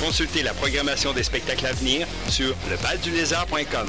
Consultez la programmation des spectacles à venir sur levaldulézard.com.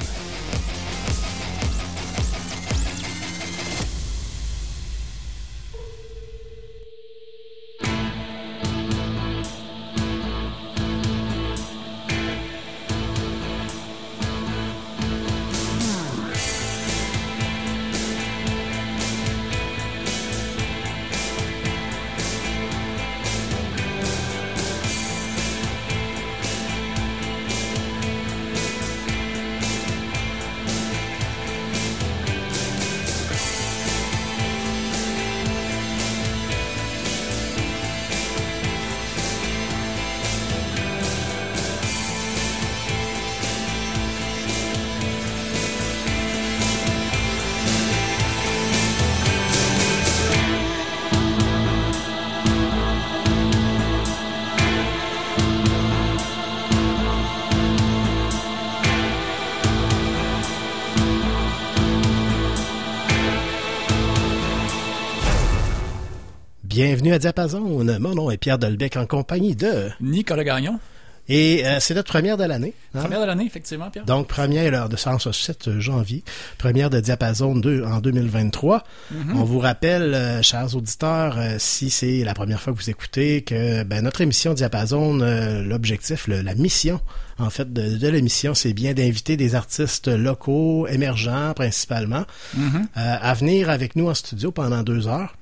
Bienvenue à Diapason. Mon nom est Pierre Dolbec en compagnie de Nicolas Gagnon. Et euh, c'est notre première de l'année. Hein? Première de l'année, effectivement, Pierre. Donc, première de séance 7 janvier, première de Diapason 2 en 2023. Mm-hmm. On vous rappelle, euh, chers auditeurs, euh, si c'est la première fois que vous écoutez, que ben, notre émission Diapason, l'objectif, la mission, en fait, de, l'émission, c'est bien d'inviter des artistes locaux, émergents principalement, mm-hmm. à venir avec nous en studio pendant deux heures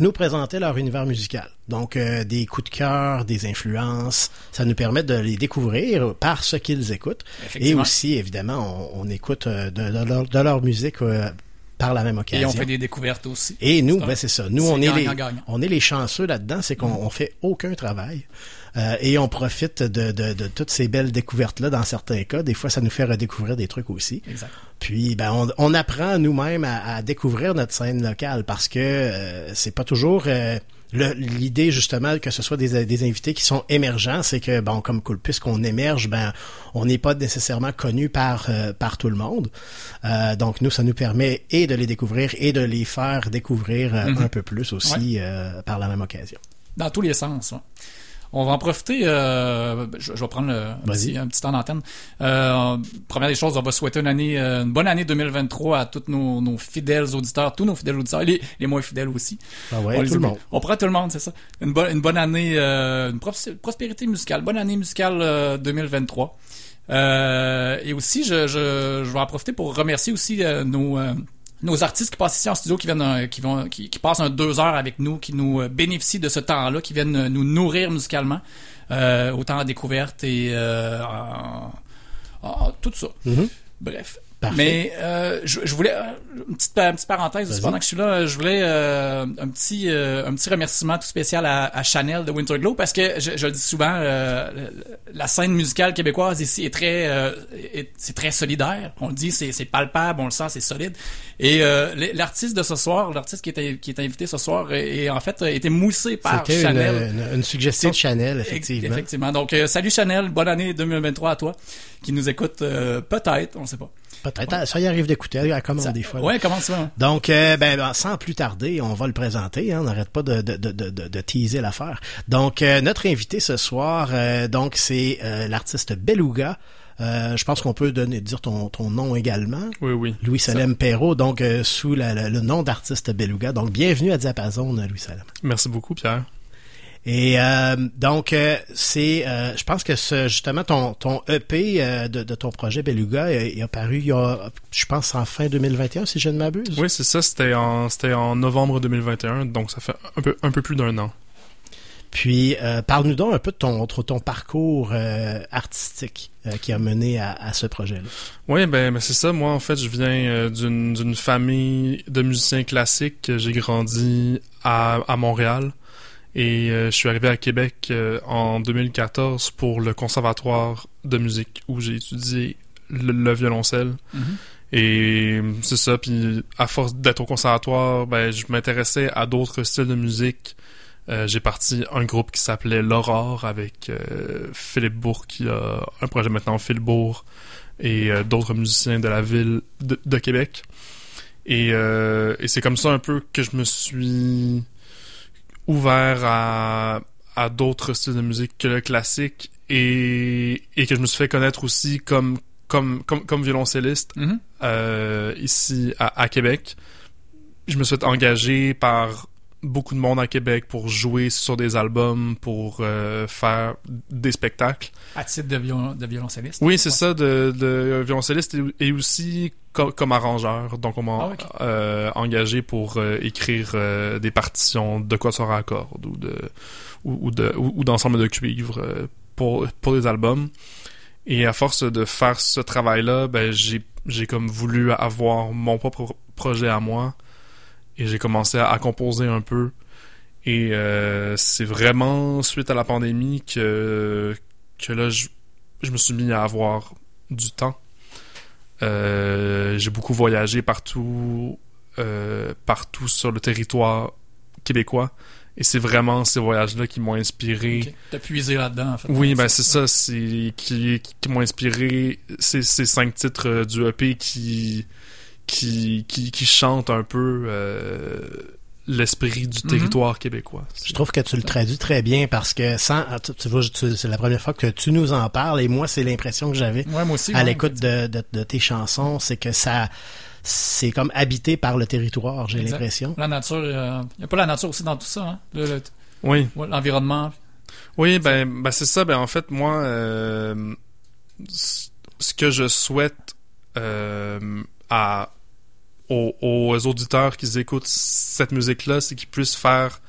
nous présenter leur univers musical. Donc, euh, des coups de cœur, des influences, ça nous permet de les découvrir par ce qu'ils écoutent. Et aussi, évidemment, on, écoute euh, de, leur, musique euh, par la même occasion. Et on fait des découvertes aussi. Et nous, ben c'est ça. Nous, on est, les, on est les chanceux là-dedans, c'est qu'on mm. fait aucun travail. Euh, et on profite de, de, de toutes ces belles découvertes-là dans certains cas. Des fois, ça nous fait redécouvrir des trucs aussi. Exact. Puis, ben, on, on apprend nous-mêmes à, à, découvrir notre scène locale parce que euh, c'est pas toujours... Euh, l'idée justement que ce soit des, des invités qui sont émergents, c'est que bon comme puisqu'on émerge, ben on n'est pas nécessairement connu par euh, par tout le monde. Euh, donc nous ça nous permet et de les découvrir et de les faire découvrir mm-hmm. un peu plus aussi par la même occasion. Dans tous les sens. On va en profiter. Euh, je, vais prendre un, petit, un, petit, temps d'antenne. Euh, première des choses, on va souhaiter une année, euh, une bonne année 2023 à tous nos, nos, fidèles auditeurs, tous nos fidèles auditeurs, les, les moins fidèles aussi. Ah ouais, on tout le monde. On prend tout le monde, c'est ça. Une, bonne une bonne année, euh, une prospérité musicale, bonne année musicale 2023. Euh, et aussi, je, je, je, vais en profiter pour remercier aussi nos nos artistes qui passent ici en studio, qui viennent, euh, qui vont, qui, passent un deux heures avec nous, qui nous euh, bénéficient de ce temps-là, qui viennent euh, nous nourrir musicalement, euh, autant en découverte et en, tout ça. Mm-hmm. Bref. Mais euh, je, je, voulais euh, une petite, une petite parenthèse pendant que je suis là, je voulais euh, un petit euh, un petit remerciement tout spécial à, à Chanel de Winterglow parce que je, je le dis souvent, euh, la scène musicale québécoise ici est très c'est très solidaire. On le dit, c'est palpable, on le sent, c'est solide. Et l'artiste de ce soir, l'artiste qui est qui est invité ce soir, est, en fait été moussé par Chanel. Une, une, suggestion de Chanel, effectivement. Effectivement. Donc salut Chanel, bonne année 2023 à toi qui nous écoute peut-être, on ne sait pas. Peut-être. Ça y arrive d'écouter. Elle commande des fois. Oui, comment ça? Donc, euh, ben, ben, sans plus tarder, on va le présenter. Hein, on n'arrête pas de, de, de, de, de teaser l'affaire. Donc, euh, notre invité ce soir, euh, donc c'est l'artiste Beluga. je pense qu'on peut donner dire ton, ton nom également. Oui, oui. Louis Salem Perrault, donc sous le nom d'artiste Beluga. Donc, bienvenue à Diapason, Louis Salem. Merci beaucoup, Pierre. Et euh, donc euh, c'est, euh, je pense que ce, justement ton ton EP de, de, ton projet Beluga il, a paru il y a, je pense en fin 2021 si je ne m'abuse. Oui c'est ça, c'était en c'était en novembre 2021, donc ça fait un peu un peu plus d'un an. Puis parle-nous donc un peu de ton ton parcours artistique qui a mené à, à ce projet-là. Oui, ben, ben c'est ça. Moi, en fait, je viens d'une d'une famille de musiciens classiques. J'ai grandi à, à Montréal. Et euh, je suis arrivé à Québec euh, en 2014 pour le conservatoire de musique où j'ai étudié le, violoncelle. Mm-hmm. Et c'est ça. Puis à force d'être au conservatoire, ben je m'intéressais à d'autres styles de musique. Euh, j'ai parti un groupe qui s'appelait l'Aurore avec Philippe Bourg qui a un projet maintenant Philbourg et d'autres musiciens de la ville de, Québec. Et, et c'est comme ça un peu que je me suis ouvert à, à d'autres styles de musique que le classique et, et que je me suis fait connaître aussi comme comme comme, comme violoncelliste mm-hmm. euh, ici à, à, Québec. Je me suis fait engager par beaucoup de monde à Québec pour jouer sur des albums, pour euh, faire des spectacles. À titre de, violon, de violoncelliste? Oui, c'est ça, de, de violoncelliste et, aussi comme arrangeur. Donc, on m'a ah, euh, engagé pour euh, écrire des partitions de quoi à cordes ou de ou, de ou, d'ensemble de cuivre pour pour des albums. Et à force de faire ce travail-là, ben j'ai j'ai comme voulu avoir mon propre projet à moi et j'ai commencé à, composer un peu. Et euh, c'est vraiment suite à la pandémie que, que là, je, je me suis mis à avoir du temps. Euh, j'ai beaucoup voyagé partout, euh, partout sur le territoire québécois. Et c'est vraiment ces voyages-là qui m'ont inspiré. Okay. T'as puisé là-dedans, en fait. Oui, ben c'est ça, c'est qui, qui m'ont inspiré ces, ces cinq titres du EP qui qui, qui, qui chante un peu euh, l'esprit du mhm. territoire québécois. Je trouve que tu le traduis très bien parce que sans, tu, vois, c'est la première fois que tu nous en parles et moi c'est l'impression que j'avais à l'écoute de, de, tes chansons, c'est que ça c'est comme habité par le territoire, j'ai l'impression. La nature, il euh, n'y a pas la nature aussi dans tout ça, hein? Le, oui. L'environnement. Oui, ben, ben c'est ça. Ben en fait, moi, euh, ce que je souhaite à aux, auditeurs qui écoutent cette musique-là, c'est qu'ils puissent faire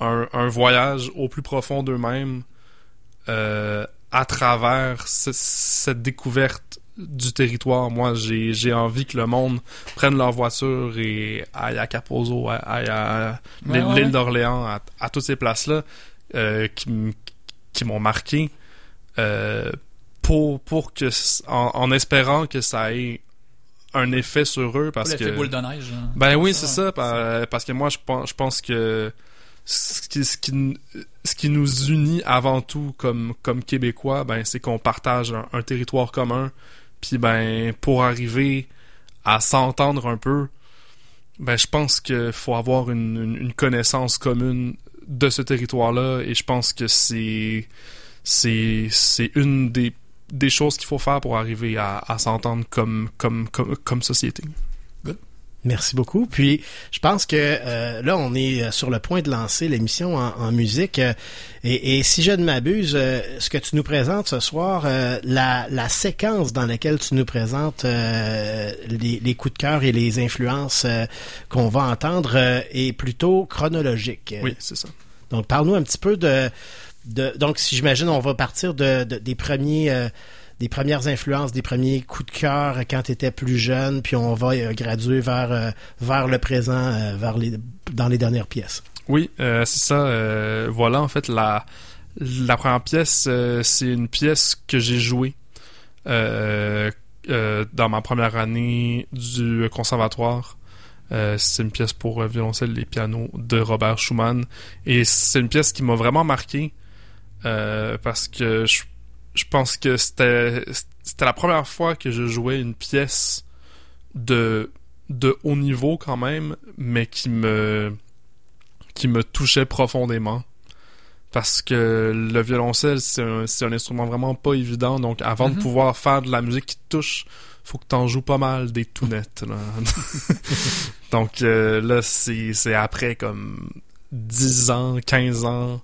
un, voyage au plus profond d'eux-mêmes euh, à travers cette découverte du territoire. Moi, j'ai envie que le monde prenne leur voiture et aille à Capozo, aille à l'île d'Orléans, à, toutes ces places-là euh, qui, qui m'ont marqué. Euh, pour, pour que, en, en, espérant que ça ait un effet sur eux parce que boule de neige. Hein. Ben oui, c'est ça parce que moi je pense je pense que ce qui, ce qui, ce qui nous unit avant tout comme comme québécois ben c'est qu'on partage un, territoire commun puis ben pour arriver à s'entendre un peu ben je pense qu'il faut avoir une, une, connaissance commune de ce territoire là et je pense que c'est c'est c'est une des des choses qu'il faut faire pour arriver à, s'entendre comme, comme, comme, comme société. Merci beaucoup. Puis, je pense que euh, là, on est sur le point de lancer l'émission en, musique. Euh, et, si je ne m'abuse, euh, ce que tu nous présentes ce soir, la, la, séquence dans laquelle tu nous présentes les, les, coups de cœur et les influences qu'on va entendre est plutôt chronologique. Oui, c'est ça. Donc, parle-nous un petit peu de donc, si j'imagine, on va partir de, des premiers euh, des premières influences, des premiers coups de cœur quand tu étais plus jeune, puis on va euh, graduer vers euh, vers le présent, vers les dans les dernières pièces. Oui, c'est ça. voilà, en fait, la la première pièce, c'est une pièce que j'ai jouée dans ma première année du conservatoire. c'est une pièce pour violoncelle et piano de Robert Schumann. Et c'est une pièce qui m'a vraiment marqué euh, parce que je, je pense que c'était la première fois que je jouais une pièce de de haut niveau quand même, mais qui me qui me touchait profondément parce que le violoncelle c'est un, un, instrument vraiment pas évident donc avant de mm-hmm. pouvoir faire de la musique qui te touche faut que t'en joues pas mal des là. donc euh, là c'est après comme 10 ans 15 ans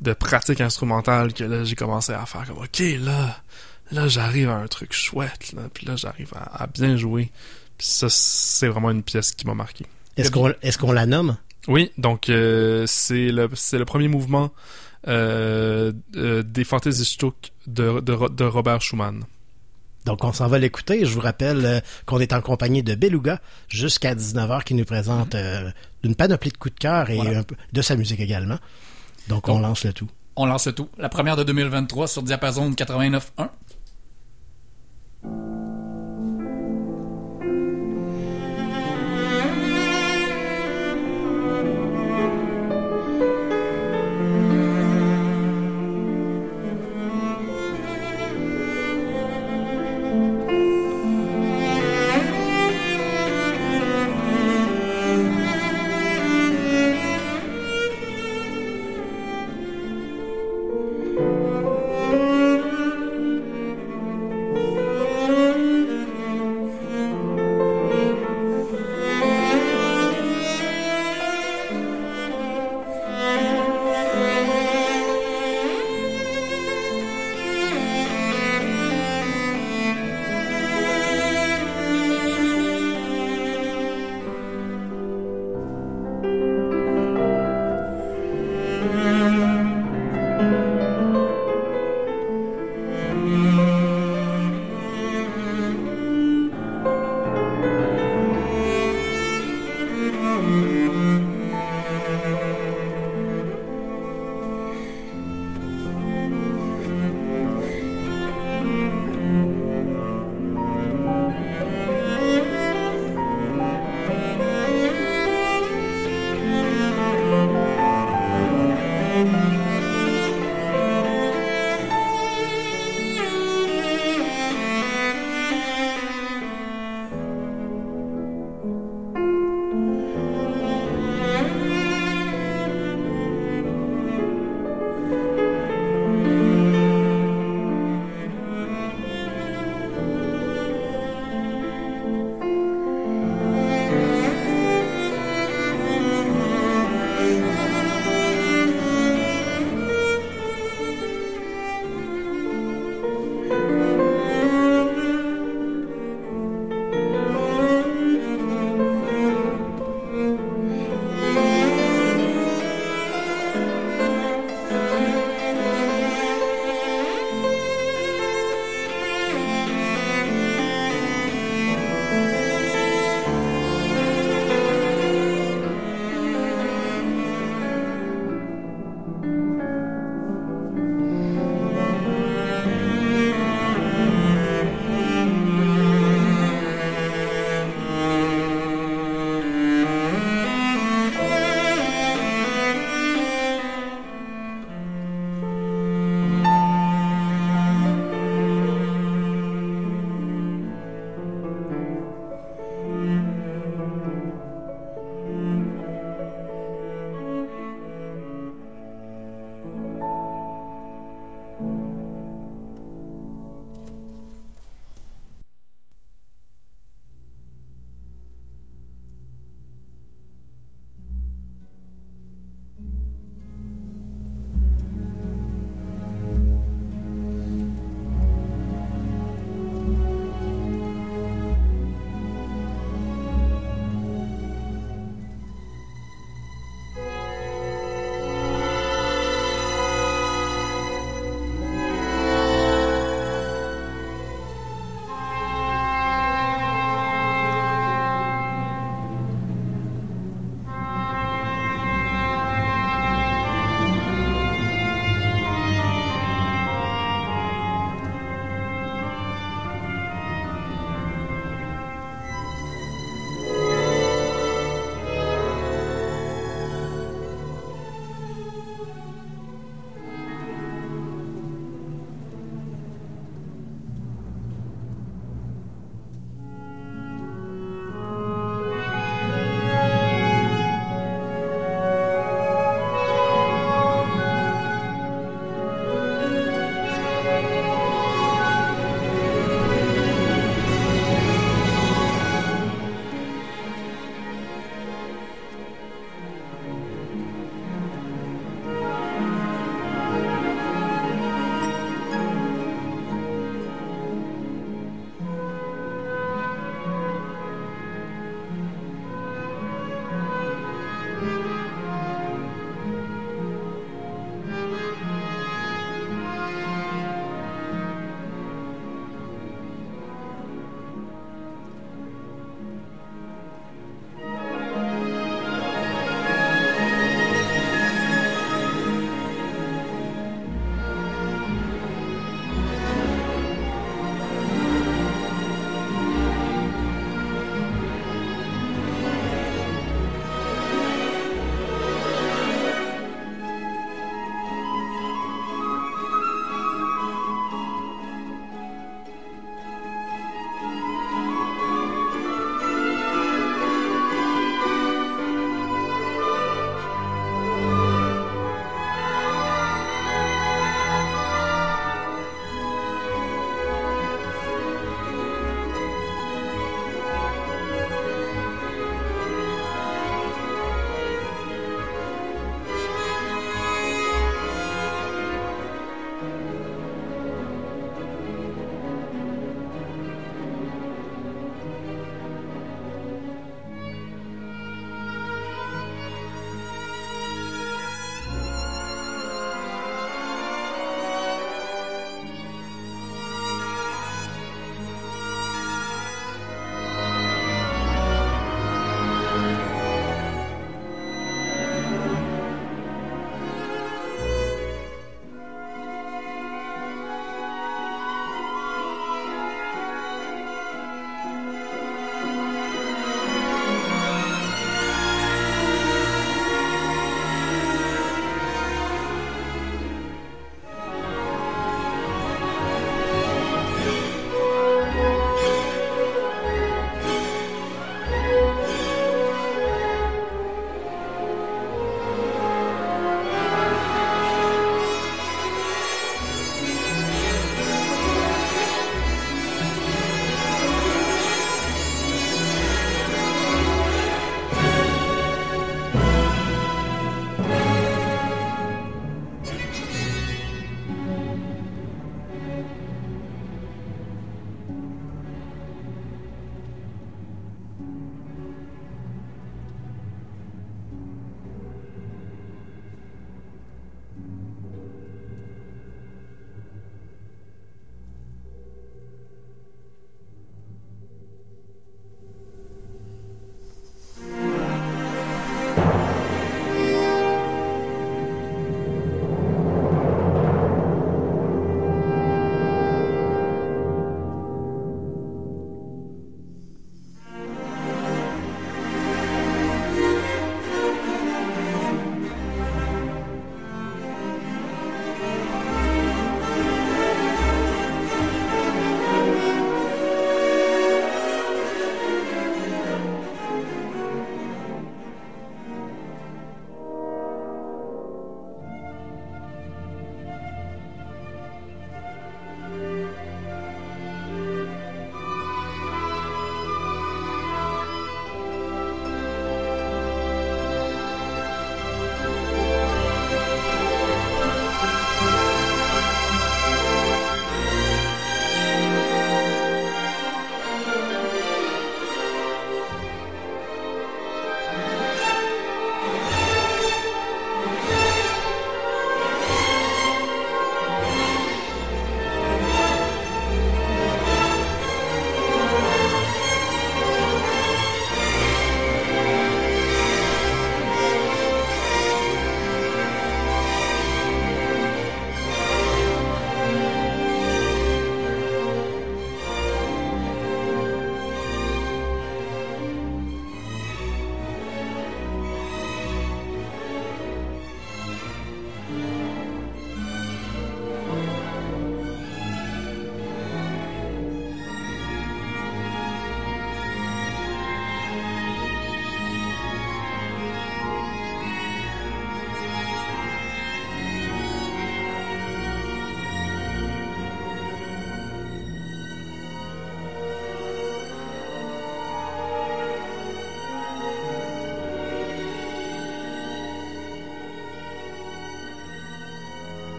de pratique instrumentale que là j'ai commencé à faire comme ok là là j'arrive à un truc chouette là puis là j'arrive à, bien jouer puis ça c'est vraiment une pièce qui m'a marqué est-ce qu'on est-ce qu'on la nomme? Oui donc euh, c'est le c'est le premier mouvement euh, euh des Fantasy de, de, de Robert Schumann donc, on s'en va l'écouter. Je vous rappelle euh, qu'on est en compagnie de Beluga jusqu'à 19h qui nous présente mm-hmm. une panoplie de coups de cœur et un peu de sa musique également. Donc, on lance le tout. On lance le tout. La première de 2023 sur Diapason 89.1.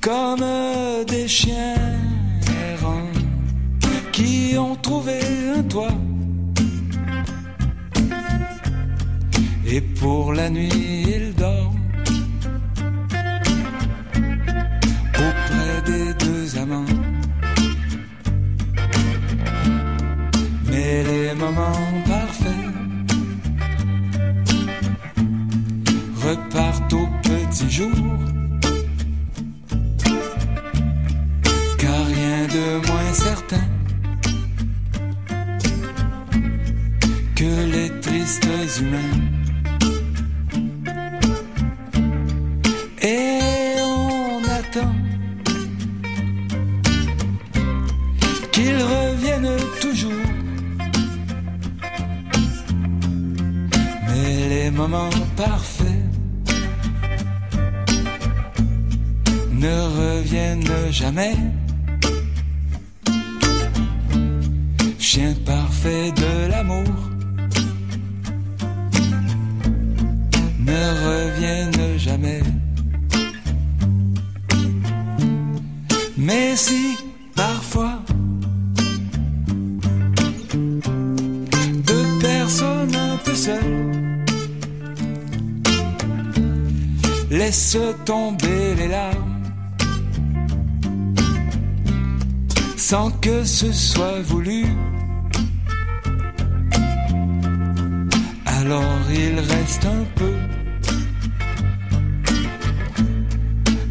Comme des chiens errants qui ont trouvé un toit. Et pour la nuit, ils dorment auprès des deux amants. Mais les moments parfaits repartent au petit jour. Moins certain que les tristes humains. Et on attend qu'ils reviennent toujours. Mais les moments parfaits ne reviennent jamais. De l'amour ne reviennent jamais. Mais si parfois deux personnes un peu seules laissent tomber les larmes sans que ce soit voulu. Il reste un peu,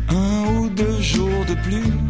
un ou deux jours de plus.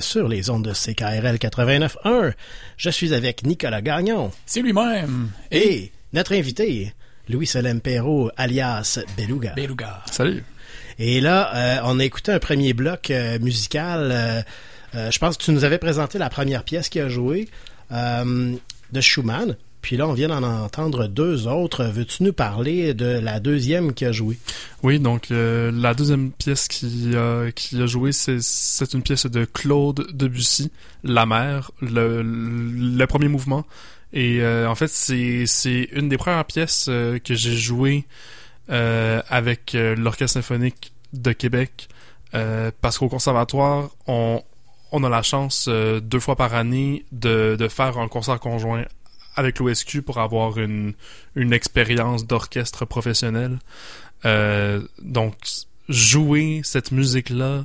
Sur les ondes de CKRL 89.1. Je suis avec Nicolas Gagnon C'est lui-même. et notre invité, Louis-Solem Perrault, alias Beluga. Beluga. Salut. Et là, euh, on a écouté un premier bloc euh, musical. euh, euh, je pense que tu nous avais présenté la première pièce qui a joué euh, de Schumann. Puis là, on vient d'en entendre deux autres. Veux-tu nous parler de la deuxième qui a joué? Oui, donc euh, la deuxième pièce qui, a qui a joué, c'est, une pièce de Claude Debussy, La mer, le, premier mouvement. Et euh, en fait, c'est, une des premières pièces euh, que j'ai jouées euh, avec euh, l'Orchestre symphonique de Québec. Euh, parce qu'au conservatoire, on, a la chance euh, deux fois par année de faire un concert conjoint avec l'OSQ pour avoir une, une expérience d'orchestre professionnel. Euh, donc, jouer cette musique-là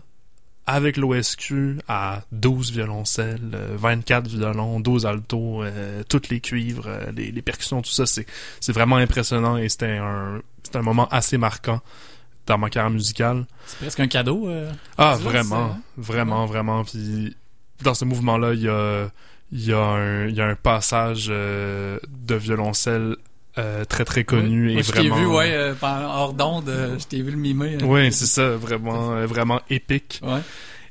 avec l'OSQ à 12 violoncelles, euh, 24 violons, 12 altos, euh, toutes les cuivres, euh, les, les percussions, tout ça, c'est, c'est vraiment impressionnant et c'était un, c'était un moment assez marquant dans ma carrière musicale. C'est presque un cadeau. euh, Ah, vraiment, hein? vraiment, vraiment. Puis dans ce mouvement-là, il y a, il y, a un, il y a un passage euh, de violoncelle euh, très très connu et Moi, vraiment. Je t'ai vu, ouais, euh, hors d'onde, je t'ai vu le mimer. Oui, c'est ça, vraiment, vraiment épique. Ouais.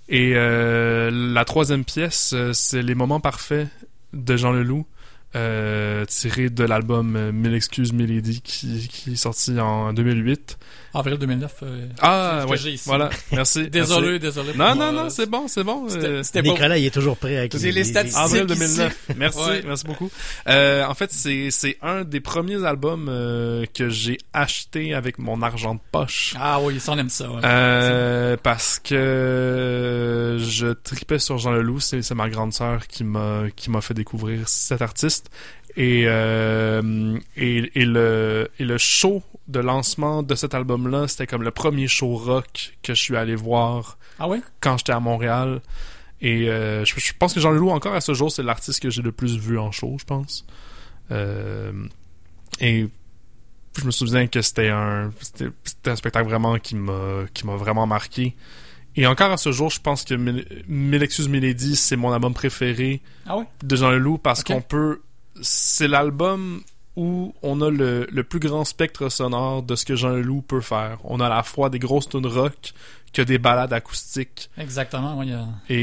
Et la troisième pièce, c'est Les Moments Parfaits de Jean Leloup, tiré de l'album Mille Excuses, Milady, qui, qui est sorti en 2008. Avril 2009. euh, Ah, ouais, ici. voilà, merci. Désolé, merci. désolé. pour Non, moi, non, non, euh, c'est bon, c'est bon. C'était euh, c'était pas... Nicolas, il est toujours prêt avec J'ai les statistiques. Avril ici. 2009. Merci, Ouais. merci beaucoup. Euh, en fait, c'est c'est un des premiers albums euh, que j'ai acheté avec mon argent de poche. Ah oui, ça, on aime ça. ouais. Euh, parce que je tripais sur Jean Leloup, c'est c'est ma grande sœur qui m'a qui m'a fait découvrir cet artiste et euh, et, et le et le show de lancement de cet album là, c'était comme le premier show rock que je suis allé voir Ah oui? quand j'étais à Montréal et euh, je, je pense que Jean Leloup encore à ce jour c'est l'artiste que j'ai le plus vu en show, je pense. Euh, et je me souviens que c'était un c'était c'était un spectacle vraiment qui m'a qui m'a vraiment marqué. Et encore à ce jour, je pense que Mille Excuses Milady, c'est mon album préféré Ah oui? de Jean Leloup parce qu'on peut c'est l'album où on a le, le plus grand spectre sonore de ce que Jean Leloup peut faire. On a à la fois des grosses tunes rock que des ballades acoustiques. Exactement, oui. Et,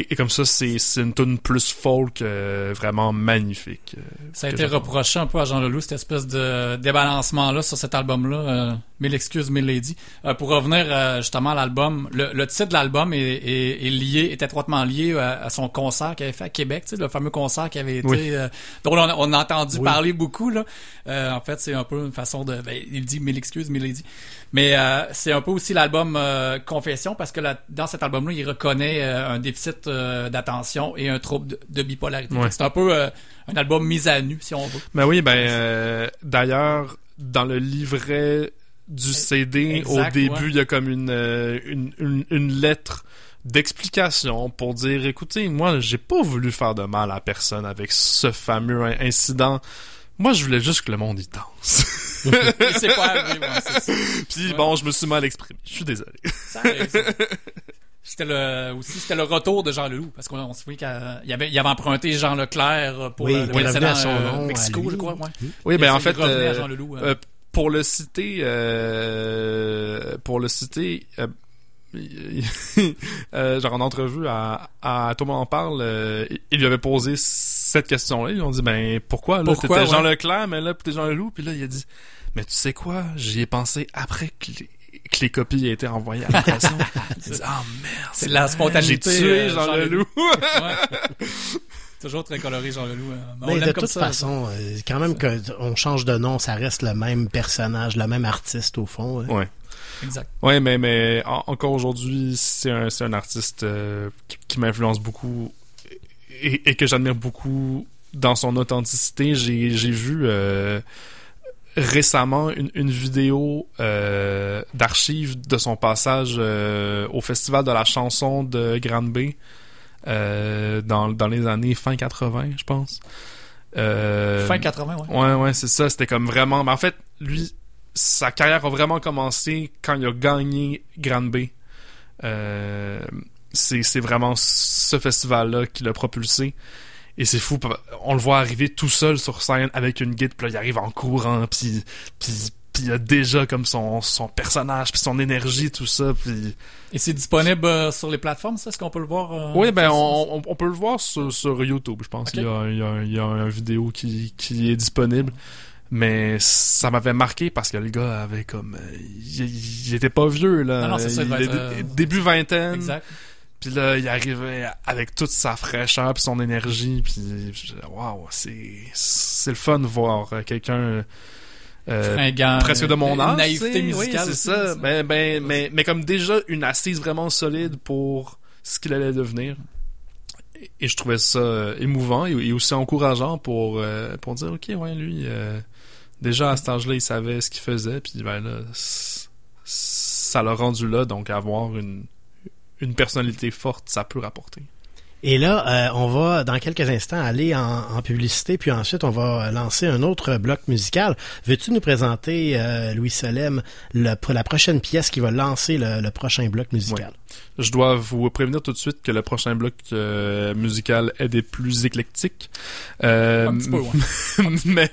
et, et comme ça, c'est une tune plus folk euh, vraiment magnifique. euh, Ça a été reproché un peu à Jean Leloup, cette espèce de débalancement-là sur cet album-là, euh, Mille excuses, Mille lady. Euh, pour revenir euh, justement à l'album, le, le titre de l'album est, est, est lié, est étroitement lié à, à son concert qu'il avait fait à Québec, tu sais, le fameux concert qui avait été, Oui. euh, dont on a, on a entendu Oui. parler beaucoup. Là. Euh, en fait, c'est un peu une façon de, ben, il dit Mille excuses, Mille lady. Mais euh, c'est un peu aussi l'album euh, Confession parce que dans cet album-là, il reconnaît euh, un déficit euh, d'attention et un trouble de, de bipolarité. C'est un peu euh, un album mis à nu, si on veut. Ben oui, ben euh, d'ailleurs, dans le livret du CD, Exact, au début, ouais. il y a comme une, euh, une, une, une lettre d'explication pour dire écoutez, moi, j'ai pas voulu faire de mal à personne avec ce fameux in- incident. Moi, je voulais juste que le monde y danse. C'est pas arrivé, ouais, c'est ça. Puis Ouais. bon, je me suis mal exprimé. Je suis désolé. Ça arrive, ça. C'était le aussi c'était le retour de Jean Leloup parce qu'on on se souvient qu'il avait il avait emprunté Jean Leclerc pour Oui, le, le précédent à son euh, nom, Mexico je crois ouais. Oui, Et ben en il fait, revenait à euh, Jean Leloup, euh. Pour le citer, euh, pour le citer, euh, euh, genre en entrevue à, à Thomas en parle, euh, il lui avait posé cette question-là. Ils ont dit ben pourquoi là? Pourquoi, t'étais Jean. Leclerc, mais là t'es Jean Leloup, puis là il a dit mais tu sais quoi, j'y ai pensé après que les, que les copies aient été envoyées à l'impression. il dit ah merde, C'est la spontanéité, J'ai tué Jean, Jean Leloup. Toujours très coloré Jean Leloup. on Mais de comme toute ça. façon, euh, quand même qu'on change de nom, ça reste le même personnage, le même artiste au fond. hein. Ouais. Exact. Ouais, mais, mais en- encore aujourd'hui, c'est un, c'est un artiste euh, qui, qui m'influence beaucoup et, et que j'admire beaucoup dans son authenticité. J'ai j'ai vu euh, récemment une, une vidéo euh, d'archives de son passage euh, au Festival de la chanson de Grande Bay euh, dans, dans les années fin 80, je pense. Euh, Fin 80 ouais. Ouais, ouais, c'est ça. C'était comme vraiment. Mais en fait, lui, sa carrière a vraiment commencé quand il a gagné Grande Bay. Euh, c'est c'est vraiment ce festival-là qui l'a propulsé. Et c'est fou, on le voit arriver tout seul sur scène avec une guide, puis là, il arrive en courant, puis puis puis il a déjà comme son, son personnage, puis son énergie, tout ça, puis... Et c'est disponible euh, sur les plateformes ça? Est-ce qu'on peut le voir euh, Oui, ben on, on, peut le voir sur, sur YouTube, je pense. Ok. Il, y a, il, y a, il y a une vidéo qui, qui est disponible. Mais ça m'avait marqué parce que le gars avait comme... euh, Il, il était pas vieux, là. Ah non, c'est ça, il être, euh, Début vingtaine. Exact. Puis là, il arrivait avec toute sa fraîcheur puis son énergie. Puis waouh, c'est c'est le fun de voir quelqu'un... euh, Fringant, presque de mon âge. naïveté musicale Oui, c'est ça. Ben, ben, mais, mais comme déjà une assise vraiment solide pour ce qu'il allait devenir. Et, et je trouvais ça euh, émouvant et, et aussi encourageant pour, euh, pour dire, OK, ouais, lui, euh, déjà à cet âge-là, il savait ce qu'il faisait. Puis ben là, ça l'a rendu là. Donc avoir une, une personnalité forte, ça peut rapporter. Et là, euh, on va dans quelques instants aller en, publicité, puis ensuite on va lancer un autre bloc musical. Veux-tu nous présenter, euh, Louis Solem, le, la prochaine pièce qui va lancer le prochain bloc musical? Je dois vous prévenir tout de suite que le prochain bloc euh, musical est des plus éclectiques. Euh, Un petit peu, ouais. mais,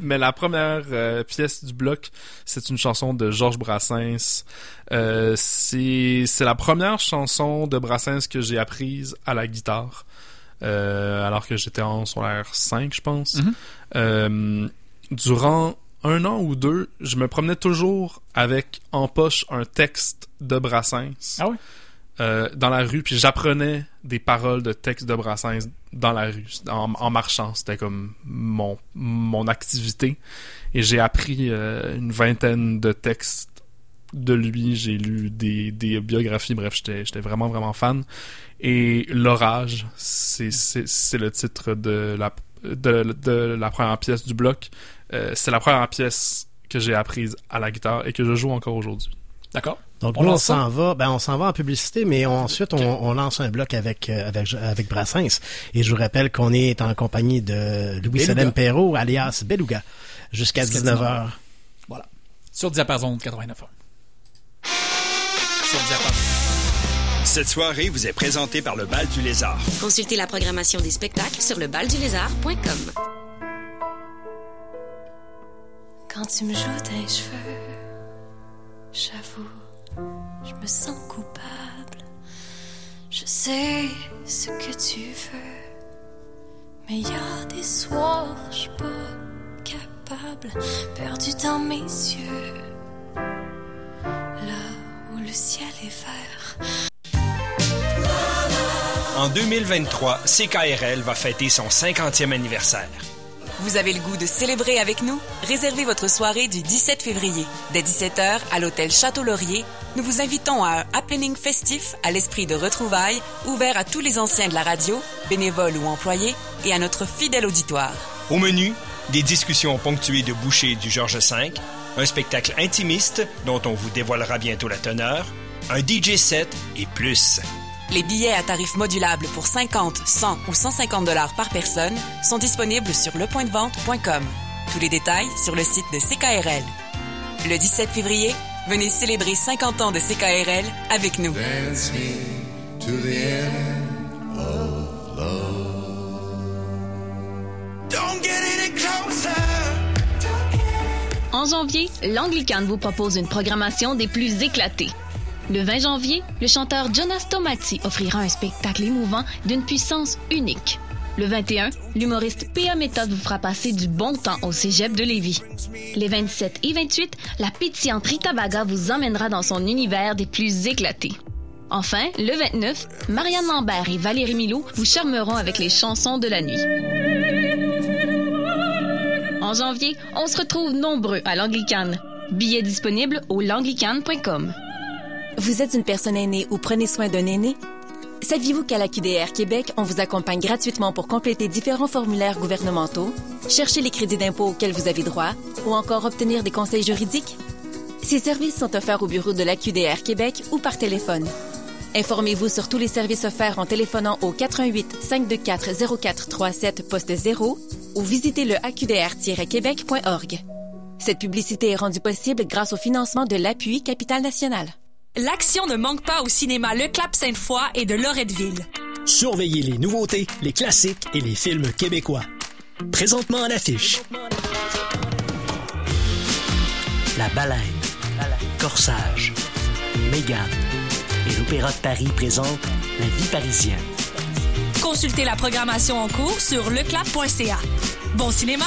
mais la première euh, pièce du bloc, c'est une chanson de Georges Brassens. Euh, c'est c'est la première chanson de Brassens que j'ai apprise à la guitare. alors que j'étais en solaire 5, je pense. Mm-hmm. durant un an ou deux, je me promenais toujours avec en poche un texte de Brassens. Ah oui? Euh, dans la rue, puis j'apprenais des paroles de textes de Brassens dans la rue, en, marchant. C'était comme mon, mon activité. Et j'ai appris euh, une vingtaine de textes de lui. J'ai lu des, des biographies. Bref, j'étais vraiment, vraiment fan. Et L'Orage, c'est le titre de la, de, de la première pièce du bloc. Euh, c'est la première pièce que j'ai apprise à la guitare et que je joue encore aujourd'hui. D'accord. Donc on, s'en va, ben on s'en va en publicité, mais ensuite on, lance un bloc avec euh, avec avec Brassens. Et je vous rappelle qu'on est en compagnie de Louis Salem Perrault, alias Beluga, jusqu'à 19h. Voilà. Sur Diapason 89 Sur Diapason. Cette soirée vous est présentée par le Bal du Lézard. Consultez la programmation des spectacles sur lebaldulézard.com. Quand tu me joues tes cheveux, j'avoue, je me sens coupable. Je sais ce que tu veux, mais y a des soirs, je suis pas capable, perdu dans mes yeux, là où le ciel est vert. En 2023, CKRL va fêter son 50e anniversaire. Vous avez le goût de célébrer avec nous? Réservez votre soirée du 17 février. Dès 17h, à l'hôtel Château-Laurier, nous vous invitons à un happening festif à l'esprit de retrouvailles, ouvert à tous les anciens de la radio, bénévoles ou employés, et à notre fidèle auditoire. Au menu, des discussions ponctuées de bouchées du Georges V, un spectacle intimiste dont on vous dévoilera bientôt la teneur, un DJ set et plus. Les billets à tarif modulable pour 50, 100 ou 150 dollars par personne sont disponibles sur lepointdevente.com. Tous les détails sur le site de CKRL. Le 17 février, venez célébrer 50 ans de CKRL avec nous. En janvier, l'Anglicane vous propose une programmation des plus éclatées. Le 20 janvier, le chanteur Jonas Tomati offrira un spectacle émouvant d'une puissance unique. Le 21, l'humoriste P.A. Méthode vous fera passer du bon temps au cégep de Lévis. Les 27 et 28, la pétillante Rita Baga vous emmènera dans son univers des plus éclatés. Enfin, le 29, Marianne Lambert et Valérie Milot vous charmeront avec les chansons de la nuit. En janvier, on se retrouve nombreux à l'Anglicane. Billets disponibles au langlicane.com. Vous êtes une personne aînée ou prenez soin d'un aîné? Saviez-vous qu'à la QDR Québec, on vous accompagne gratuitement pour compléter différents formulaires gouvernementaux, chercher les crédits d'impôt auxquels vous avez droit ou encore obtenir des conseils juridiques? Ces services sont offerts au bureau de la QDR Québec ou par téléphone. Informez-vous sur tous les services offerts en téléphonant au 88 524 0437 poste 0 ou visitez le aqdr-québec.org. Cette publicité est rendue possible grâce au financement de l'appui Capital National. L'action ne manque pas au cinéma Le Clap Sainte-Foy et de Loretteville. Surveillez les nouveautés, les classiques et les films québécois. Présentement à l'affiche. La baleine, Corsage, Mégane et l'Opéra de Paris présentent La vie parisienne. Consultez la programmation en cours sur leclap.ca. Bon cinéma!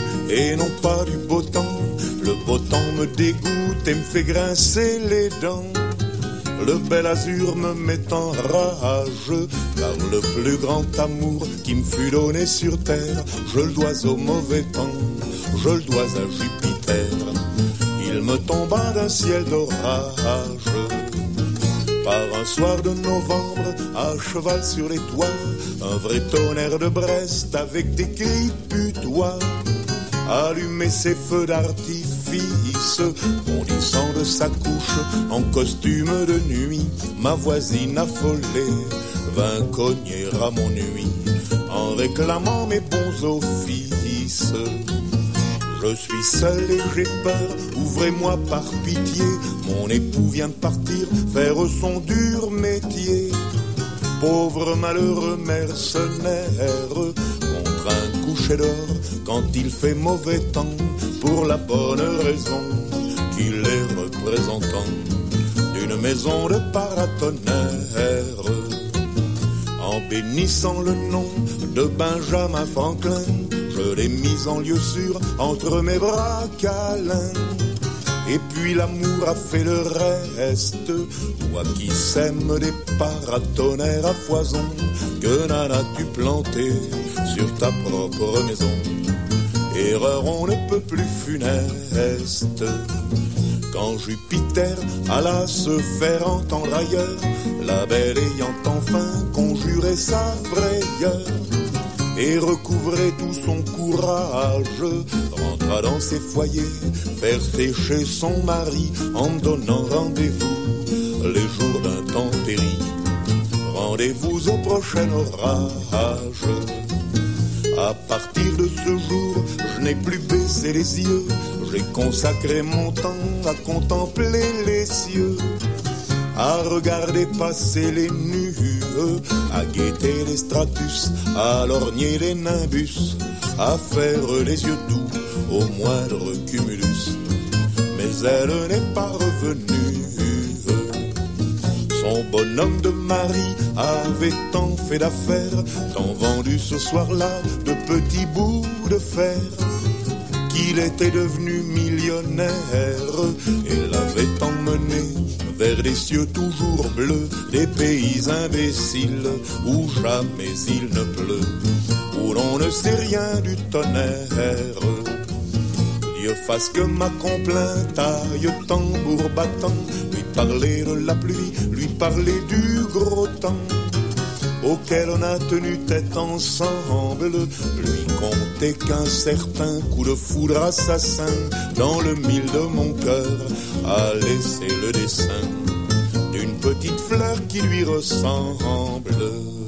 et non pas du beau temps. Le beau temps me dégoûte et me fait grincer les dents. Le bel azur me met en rage, car le plus grand amour qui me fut donné sur terre, je le dois au mauvais temps, je le dois à Jupiter. Il me tomba d'un ciel d'orage. Par un soir de novembre, à cheval sur les toits, un vrai tonnerre de Brest avec des cris putois. Allumer ses feux d'artifice, bondissant de sa couche en costume de nuit, ma voisine affolée vint cogner à mon nuit en réclamant mes bons offices. Je suis seul et j'ai peur, ouvrez-moi par pitié. Mon époux vient de partir faire son dur métier. Pauvre malheureux mercenaire, contre un quand il fait mauvais temps, pour la bonne raison qu'il est représentant d'une maison de paratonnerre. En bénissant le nom de Benjamin Franklin, je l'ai mis en lieu sûr entre mes bras câlins. Et puis l'amour a fait le reste. Toi qui sèmes des paratonnerres à foison, que n'en as-tu planté sur ta propre maison Erreur on ne peut plus funeste. Quand Jupiter alla se faire entendre ailleurs, la belle ayant enfin conjuré sa frayeur et recouvrait tout son courage, rentra dans ses foyers, faire sécher son mari en donnant rendez-vous les jours d'un temps péri. Rendez-vous au prochain orage. À partir de ce jour, je n'ai plus baissé les yeux, j'ai consacré mon temps à contempler les cieux à regarder passer les nues, à guetter les stratus, à lorgner les nimbus, à faire les yeux doux au moindre cumulus. Mais elle n'est pas revenue. Son bonhomme de mari avait tant fait d'affaires, tant vendu ce soir-là de petits bouts de fer qu'il était devenu millionnaire et l'avait emmené vers des cieux toujours bleus, des pays imbéciles où jamais il ne pleut, où l'on ne sait rien du tonnerre. Dieu fasse que ma complainte aille tambour battant, lui parler de la pluie, lui parler du gros temps auquel on a tenu tête ensemble, lui compter qu'un certain coup de foudre assassin dans le mille de mon cœur a laissé le dessin d'une petite fleur qui lui ressemble.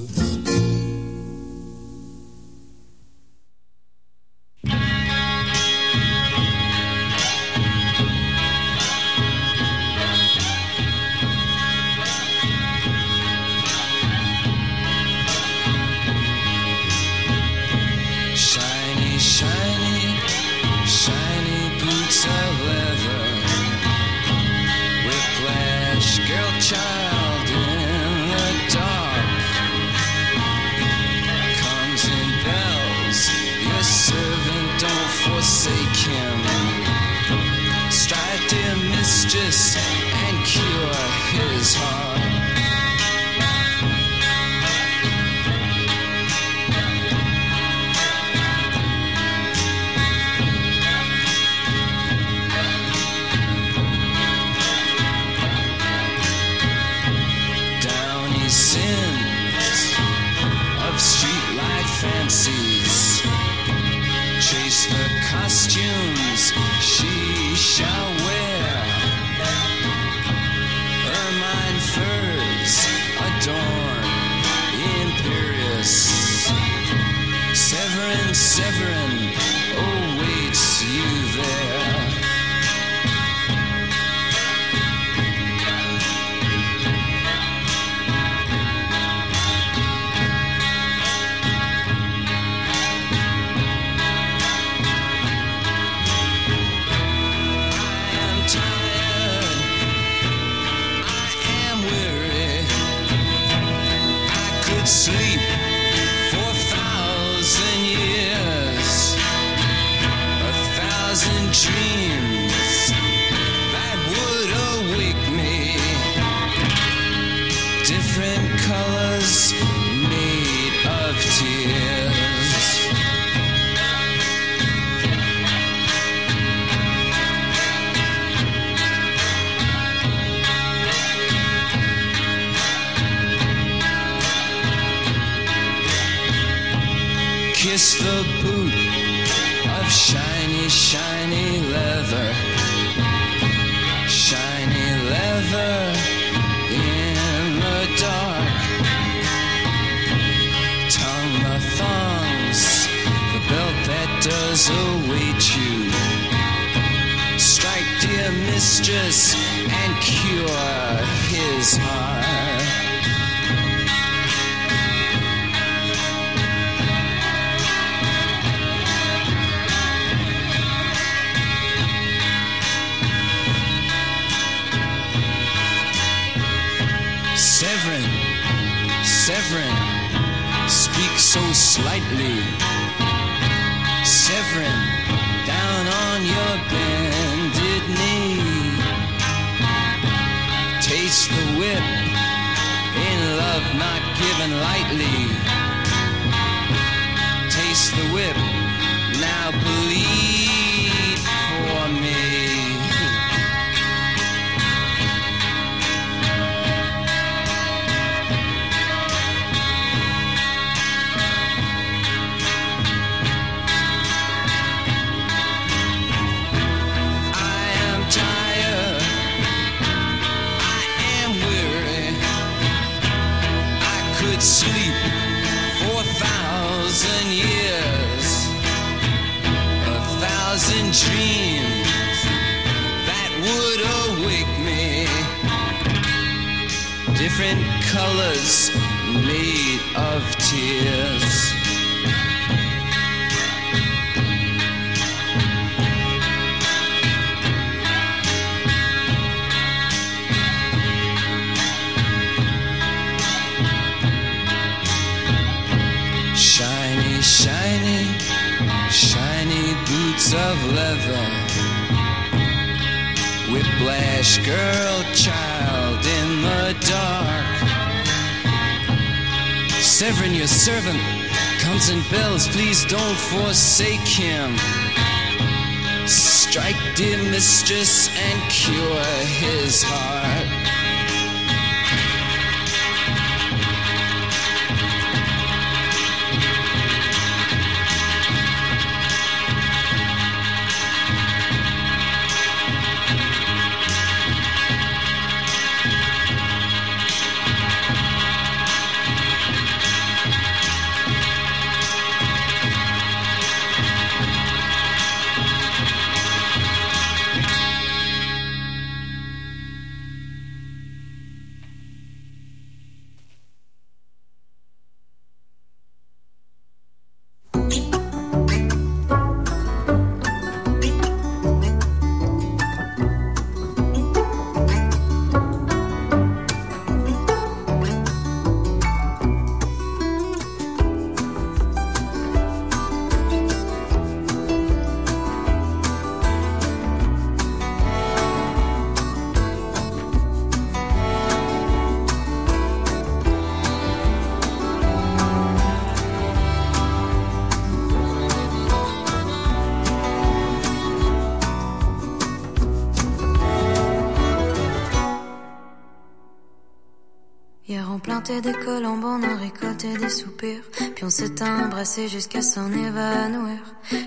Des colombes, on a récolté des soupirs, puis on s'est embrassé jusqu'à s'en évanouir.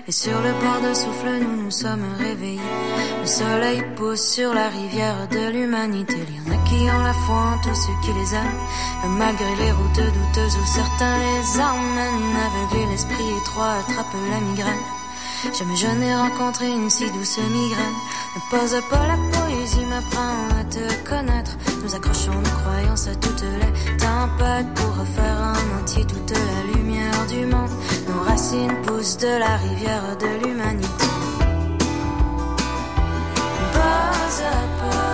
Et sur le bord de souffle, nous nous sommes réveillés. Le soleil pousse sur la rivière de l'humanité. Il y en a qui ont la foi en tous ceux qui les aiment, malgré les routes douteuses où certains les emmènent. Aveugler l'esprit étroit attrape la migraine. Jamais je n'ai rencontré une si douce migraine. Ne pose pas la poésie, m'apprend à te connaître. Nous accrochons nos croyances à toutes pour refaire en entier toute la lumière du monde. Nos racines poussent de la rivière de l'humanité. Pas à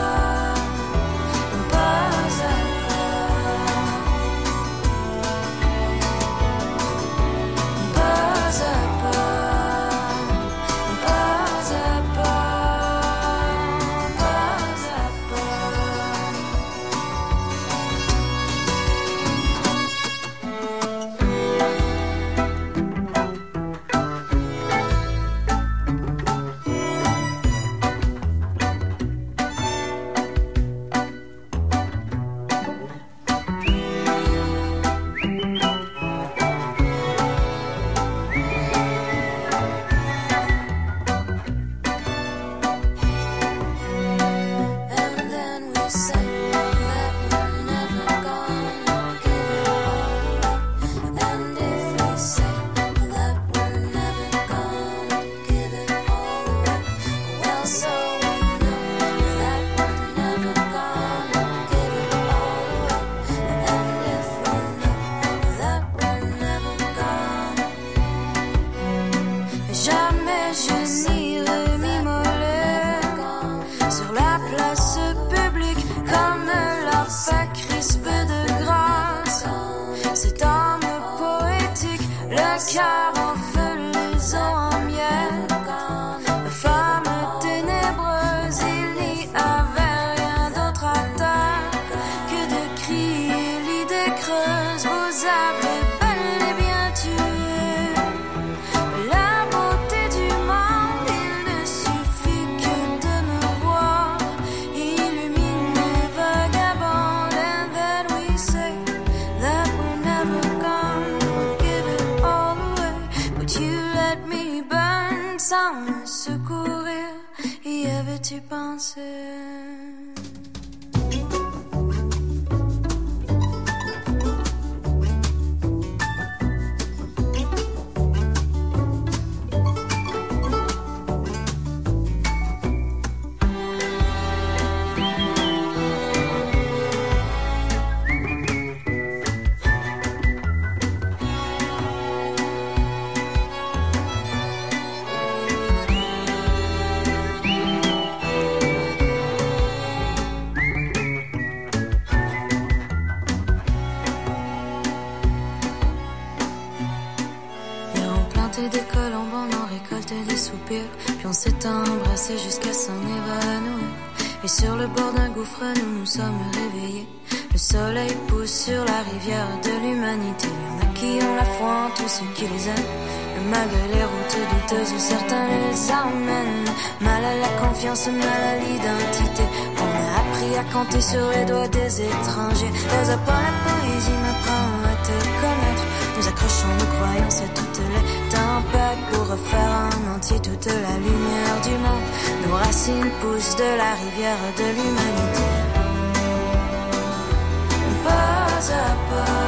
Le soleil pousse sur la rivière de l'humanité. Il y en a qui ont la foi en tous ceux qui les aiment. Malgré les routes douteuses où certains les emmènent. Mal à la confiance, mal à l'identité. On a appris à compter sur les doigts des étrangers. Les pas la poésie m'apprend à te connaître. Nous accrochons nos croyances à toutes les tempêtes pour refaire en entier toute la lumière du monde. Nos racines poussent de la rivière de l'humanité. Pas à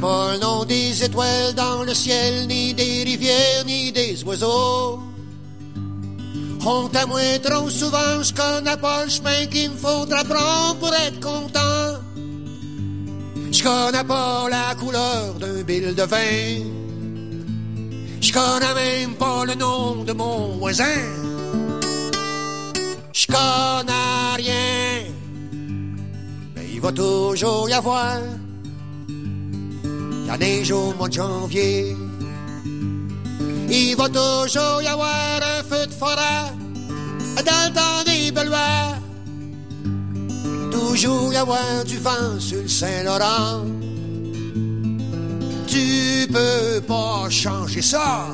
pas le nom des étoiles dans le ciel, ni des rivières, ni des oiseaux. À moi trop souvent, je connais pas le chemin qu'il me faudra prendre pour être content. Je connais pas la couleur d'un bill de vin. Je connais même pas le nom de mon voisin. Je connais rien. Mais il va toujours y avoir la neige au mois de janvier. Il va toujours y avoir un feu de forêt dans le temps des belois. Toujours y avoir du vent sur le Saint-Laurent. Tu peux pas changer ça.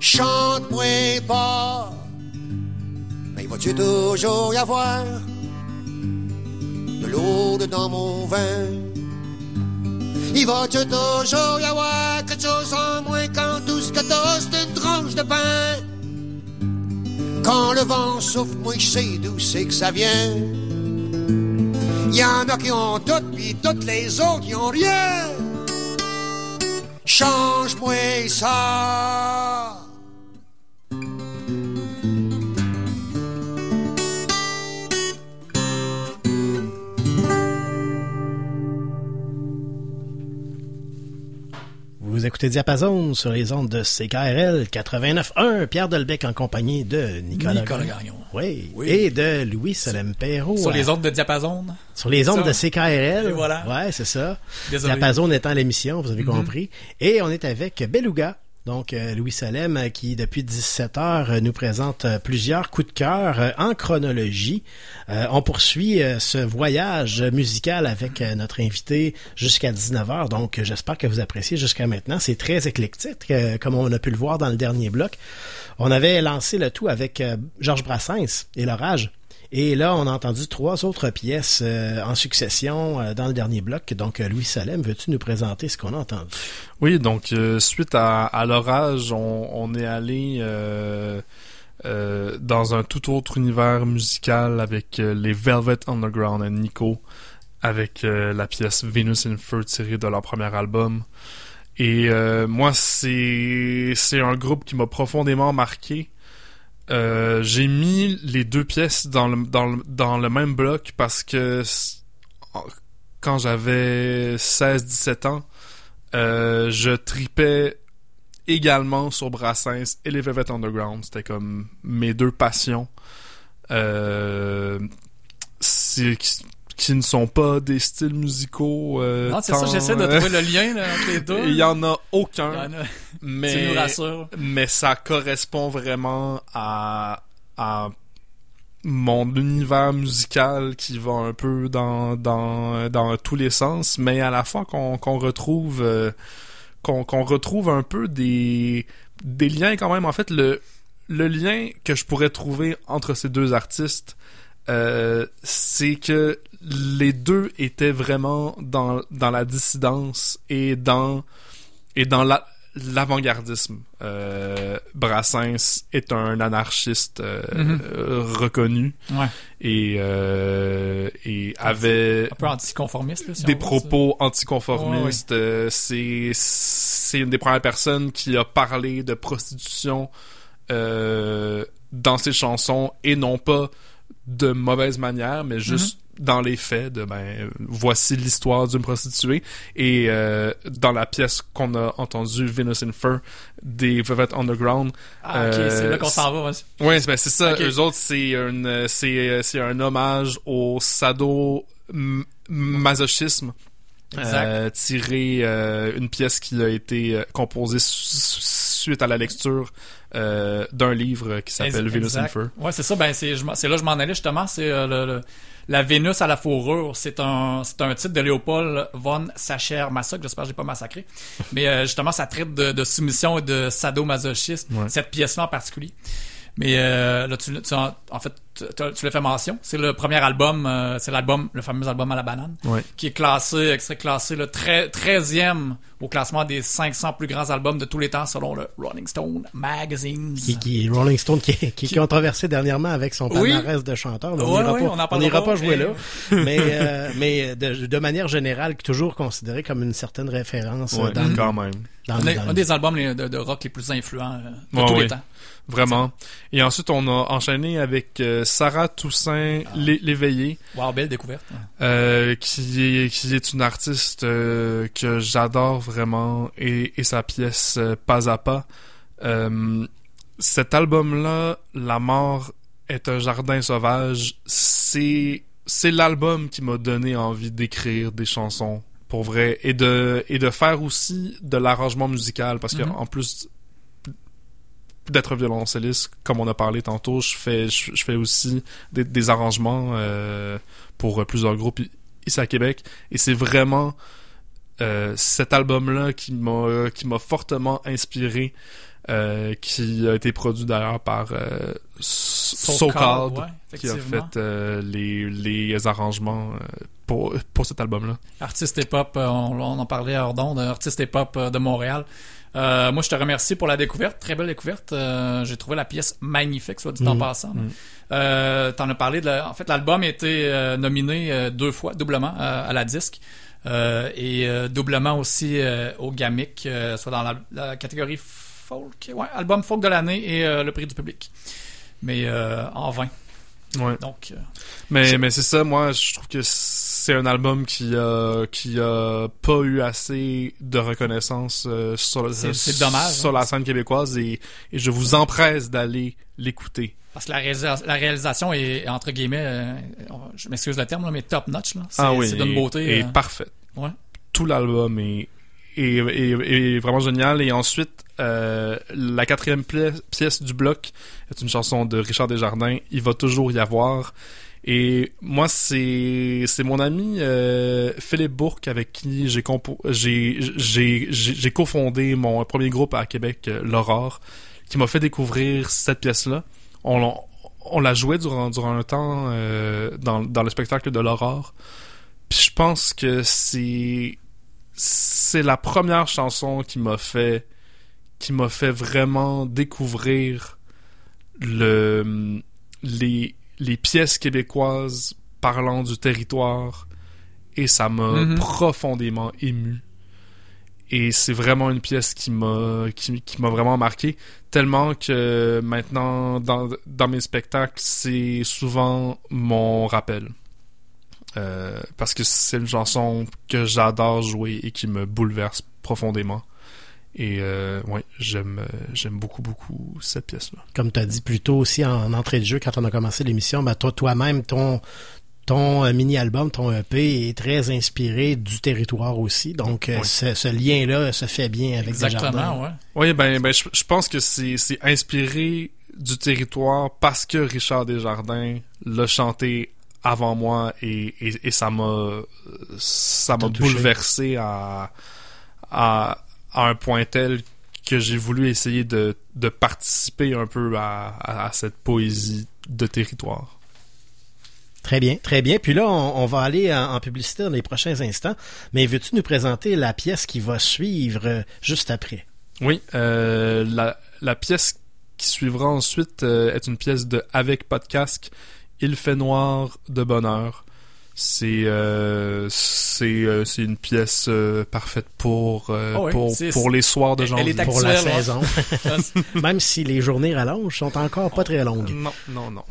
Chante-moi pas. Mais va-tu toujours y avoir de l'eau dans mon vin? Il va toujours y avoir quelque chose en moins quand tout ce que t'as, tranche de pain. Quand le vent souffle, moi je sais d'où c'est que ça vient. Y en a qui ont tout, puis toutes les autres qui ont rien. Change-moi ça. Vous écoutez Diapason sur les ondes de CKRL 89.1. Pierre Delbecq en compagnie de Nicolas, Nicolas Gagnon. Oui. Oui. Et de Louis Solem Perrault. Sur à- les ondes de diapason. Sur les ondes de CKRL. Et voilà. Ouais, c'est ça. Désolé. Diapason étant l'émission, vous avez Mhm. compris. Et on est avec Beluga. Donc, euh, Louis Salem, euh, qui depuis 17 heures euh, nous présente plusieurs coups de cœur en chronologie. Euh, on poursuit ce voyage musical avec notre invité jusqu'à 19 heures. Donc, j'espère que vous appréciez jusqu'à maintenant. C'est très éclectique, comme on a pu le voir dans le dernier bloc. On avait lancé le tout avec Georges Brassens et l'orage. Et là, on a entendu trois autres pièces euh, en succession euh, dans le dernier bloc. Donc, euh, Louis Salem, veux-tu nous présenter ce qu'on a entendu? Oui, donc suite à, l'orage, on, est allé dans un tout autre univers musical avec les Velvet Underground et Nico, avec la pièce Venus in Fur tirée de leur premier album. Et moi, c'est un groupe qui m'a profondément marqué euh, j'ai mis les deux pièces dans le, même bloc parce que quand j'avais 16-17 ans, euh, je tripais également sur Brassens et les Velvet Underground. C'était comme mes deux passions. Euh, qui ne sont pas des styles musicaux. Euh, non, c'est ça, j'essaie de trouver le lien là, entre les deux. Il y en a aucun. Mais, nous rassure. mais ça correspond vraiment à, à mon univers musical qui va un peu dans, dans, dans tous les sens, mais à la fois qu'on qu'on retrouve euh, qu'on qu'on retrouve un peu des, des liens quand même. En fait, le, le lien que je pourrais trouver entre ces deux artistes, euh, c'est que les deux étaient vraiment dans, dans la dissidence et dans et dans la, l'avant-gardisme. Euh, Brassens est un anarchiste euh, mm-hmm. reconnu ouais. et, et avait un peu anticonformiste là, si des propos anticonformistes. Euh, c'est c'est une des premières personnes qui a parlé de prostitution dans ses chansons et non pas de mauvaise manière, mais juste mm-hmm. dans les faits de ben voici l'histoire d'une prostituée. Et euh, dans la pièce qu'on a entendue Venus in Fur des Velvet Underground ah ok c'est là qu'on s'en va ouais ben c'est ça. Eux autres c'est un c'est c'est un hommage au sado masochisme euh, tiré euh, une pièce qui a été euh, composée suite à la lecture euh, d'un livre qui s'appelle Venus in Fur. Ouais, c'est ça. Ben c'est là que je m'en allais justement. C'est euh, le, la Vénus à la fourrure. C'est un c'est un titre de Léopold von Sacher Massacre. J'espère que j'ai pas massacré. Mais euh, justement, ça traite de, de soumission et de sadomasochisme. Cette pièce-là en particulier. Mais là, tu, tu, en fait, tu, tu l'as fait mention. C'est le premier album, euh, c'est l'album, le fameux album à la banane, qui est classé, extrait classé le 13e au classement des 500 plus grands albums de tous les temps selon le Rolling Stone Magazine. Qui, qui, Rolling Stone qui, qui, qui, est controversé dernièrement avec son palmarès de chanteurs. on n'ira pas, jouer là. mais euh, mais de, de, manière générale, toujours considéré comme une certaine référence. Ouais, dans, quand même. Dans, un, des albums de, de, rock les plus influents de tous les temps. Vraiment. Et ensuite, on a enchaîné avec euh, Sarah Toussaint ah. Léveillé. Wow, belle découverte. Euh, qui, est, qui est une artiste euh, que j'adore vraiment et, et sa pièce euh, Pas à pas. cet album-là, La mort est un jardin sauvage, c'est c'est l'album qui m'a donné envie d'écrire des chansons pour vrai et de et de faire aussi de l'arrangement musical parce que en plus d'être violoncelliste, comme on a parlé tantôt, je fais je, fais aussi des, des arrangements euh, pour plusieurs groupes ici à Québec et c'est vraiment euh, cet album-là qui m'a qui m'a fortement inspiré, euh, qui a été produit d'ailleurs par euh, So, qui a fait euh, les, les arrangements pour, pour cet album-là. Artiste hip-hop, on, on, en parlait hors d'onde, artiste hip-hop de Montréal. Euh, moi, je te remercie pour la découverte. Très belle découverte. Euh, j'ai trouvé la pièce magnifique, soit dit en mm. passant. Mm. Euh, T'en as parlé de En fait, l'album a été euh, nominé deux fois, doublement, à la disque. et doublement aussi au GAMIC, soit dans la, catégorie folk. Ouais, album folk de l'année et le prix du public. Mais en vain. Ouais. Donc, mais, mais c'est ça, moi, je trouve que c'est un album qui a qui a pas eu assez de reconnaissance euh, sur, dommage, sur hein. la scène québécoise et, et je vous empresse d'aller l'écouter. Parce que la, la, réalisation est entre guillemets, euh, je m'excuse le terme mais top notch là. C'est, ah oui, d'une beauté. Et, euh, parfaite. Ouais. Tout l'album est, est, est, vraiment génial et ensuite euh, la quatrième pièce du bloc est une chanson de Richard Desjardins. Il va toujours y avoir et moi, c'est c'est mon ami euh, Philippe Bourque avec qui j'ai j'ai j'ai cofondé mon premier groupe à Québec, euh, l'Aurore, qui m'a fait découvrir cette pièce-là. On on la jouait durant, durant un temps euh, dans, dans le spectacle de l'aurore. Puis je pense que c'est c'est la première chanson qui m'a fait qui m'a fait vraiment découvrir le les les pièces québécoises parlant du territoire et ça m'a Mhm. profondément ému. Et c'est vraiment une pièce qui m'a qui, qui m'a vraiment marqué tellement que maintenant dans, dans mes spectacles c'est souvent mon rappel. Euh, parce que c'est une chanson que j'adore jouer et qui me bouleverse profondément et euh, ouais j'aime euh, j'aime beaucoup beaucoup cette pièce là Comme tu as dit plus tôt aussi en entrée de jeu quand on a commencé l'émission, ben toi toi-même ton ton euh, mini-album, ton EP est très inspiré du territoire aussi. Donc euh, Oui. ce, ce lien-là se fait bien avec Exactement, Desjardins. ouais. Oui, ben, ben je, je pense que c'est inspiré du territoire parce que Richard Desjardins l'a chanté avant moi et, et, et ça m'a ça m'a bouleversé à, à à un point tel que j'ai voulu essayer de, de participer un peu à, à, à cette poésie de territoire. Très bien, très bien. Puis là, on, on va aller en, en publicité dans les prochains instants. Mais veux-tu nous présenter la pièce qui va suivre euh, juste après? Oui, euh, la, la pièce qui suivra ensuite euh, est une pièce de Avec Podcast, Il fait noir de bonheur. C'est euh, c'est euh, c'est une pièce euh, parfaite pour euh, Oh oui, pour, les soirs de elle janvier. est Pour la ouais. saison. Même si les journées rallongent, sont encore pas très longues. Non, non, non.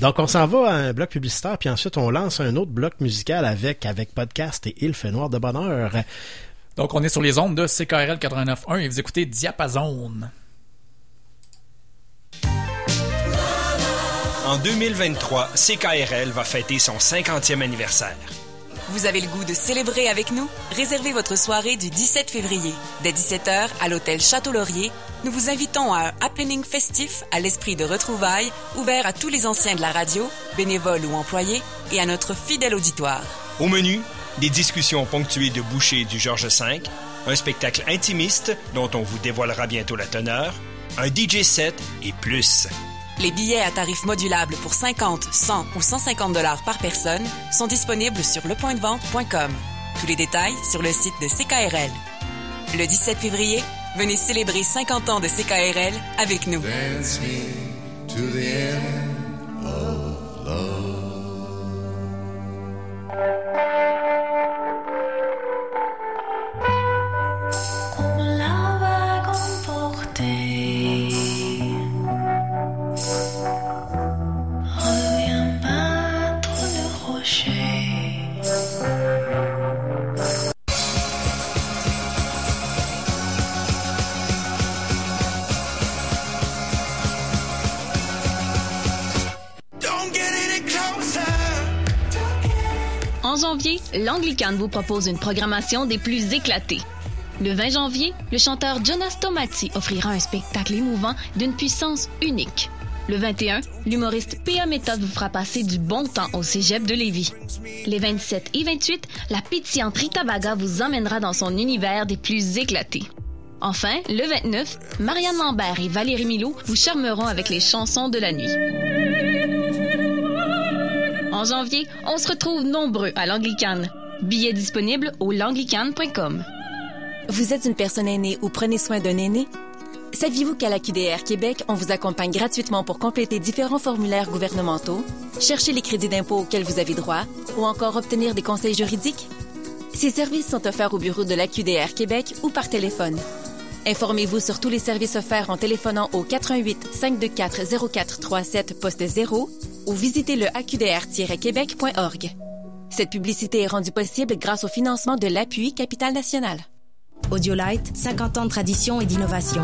Donc, on s'en va à un bloc publicitaire, puis ensuite, on lance un autre bloc musical avec, avec podcast et Il fait noir de bonheur. Donc, on est sur les ondes de CKRL 89.1 et vous écoutez Diapason. En 2023, CKRL va fêter son 50e anniversaire. Vous avez le goût de célébrer avec nous? Réservez votre soirée du 17 février. Dès 17h, à l'hôtel Château-Laurier, nous vous invitons à un happening festif à l'esprit de retrouvailles, ouvert à tous les anciens de la radio, bénévoles ou employés, et à notre fidèle auditoire. Au menu, des discussions ponctuées de bouchées du Georges V, un spectacle intimiste dont on vous dévoilera bientôt la teneur, un DJ set et plus. Les billets à tarif modulable pour 50, 100 ou 150 dollars par personne sont disponibles sur lepointdevente.com. Tous les détails sur le site de CKRL. Le 17 février, venez célébrer 50 ans de CKRL avec nous. Janvier, l'Anglicane vous propose une programmation des plus éclatées. Le 20 janvier, le chanteur Jonas Tomati offrira un spectacle émouvant d'une puissance unique. Le 21, l'humoriste P.A. Méthode vous fera passer du bon temps au cégep de Lévis. Les 27 et 28, la pétillante Rita Baga vous emmènera dans son univers des plus éclatés. Enfin, le 29, Marianne Lambert et Valérie Milot vous charmeront avec les chansons de la nuit. En janvier, on se retrouve nombreux à l'Anglicane. Billets disponibles au langlicane.com. Vous êtes une personne aînée ou prenez soin d'un aîné? Saviez-vous qu'à la QDR Québec, on vous accompagne gratuitement pour compléter différents formulaires gouvernementaux, chercher les crédits d'impôt auxquels vous avez droit ou encore obtenir des conseils juridiques? Ces services sont offerts au bureau de la QDR Québec ou par téléphone. Informez-vous sur tous les services offerts en téléphonant au 88 524 0437 poste 0 ou visitez le aqdr-québec.org. Cette publicité est rendue possible grâce au financement de l'appui Capital National. Audiolite, 50 ans de tradition et d'innovation.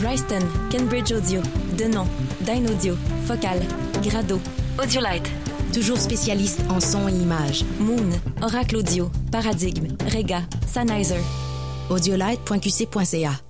Bryston, Cambridge Audio, Denon, Dyn Audio, Focal, Grado. Audiolite, toujours spécialiste en son et images. Moon, Oracle Audio, Paradigme, Rega, Sennheiser. Audiolite.qc.ca.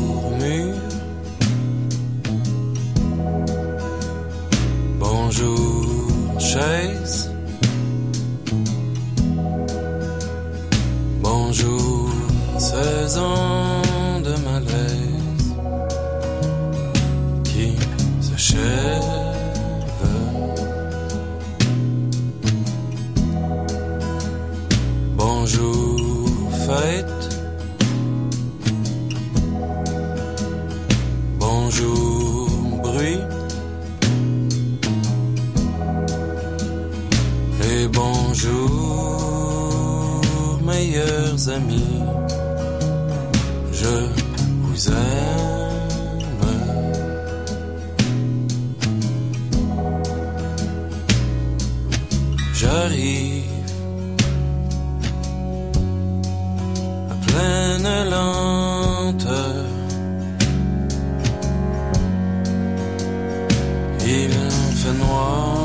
Bonjour, chaise. Bonjour, saison de malaise qui s'achève. Bonjour, fête. bonjour bruit. Et bonjour, meilleurs amis, je vous aime. J'arrive à pleine langue. moi.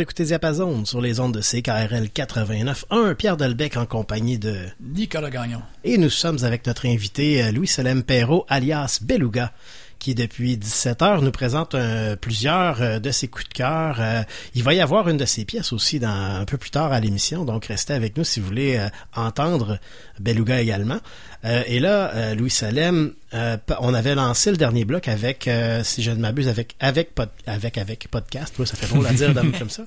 Vous écoutez Diapason sur les ondes de CKRL 89.1. Pierre Delbecq en compagnie de... Nicolas Gagnon. Et nous sommes avec notre invité euh, Louis-Solem Perrault, alias Beluga, qui depuis 17 heures nous présente euh, plusieurs euh, de ses coups de cœur. Euh, il va y avoir une de ses pièces aussi dans, un peu plus tard à l'émission, donc restez avec nous si vous voulez entendre Beluga également. Et là, Louis Salem, on avait lancé le dernier bloc avec, si je ne m'abuse, avec avec pod- avec avec podcast. Ouais, ça fait drôle à dire comme ça.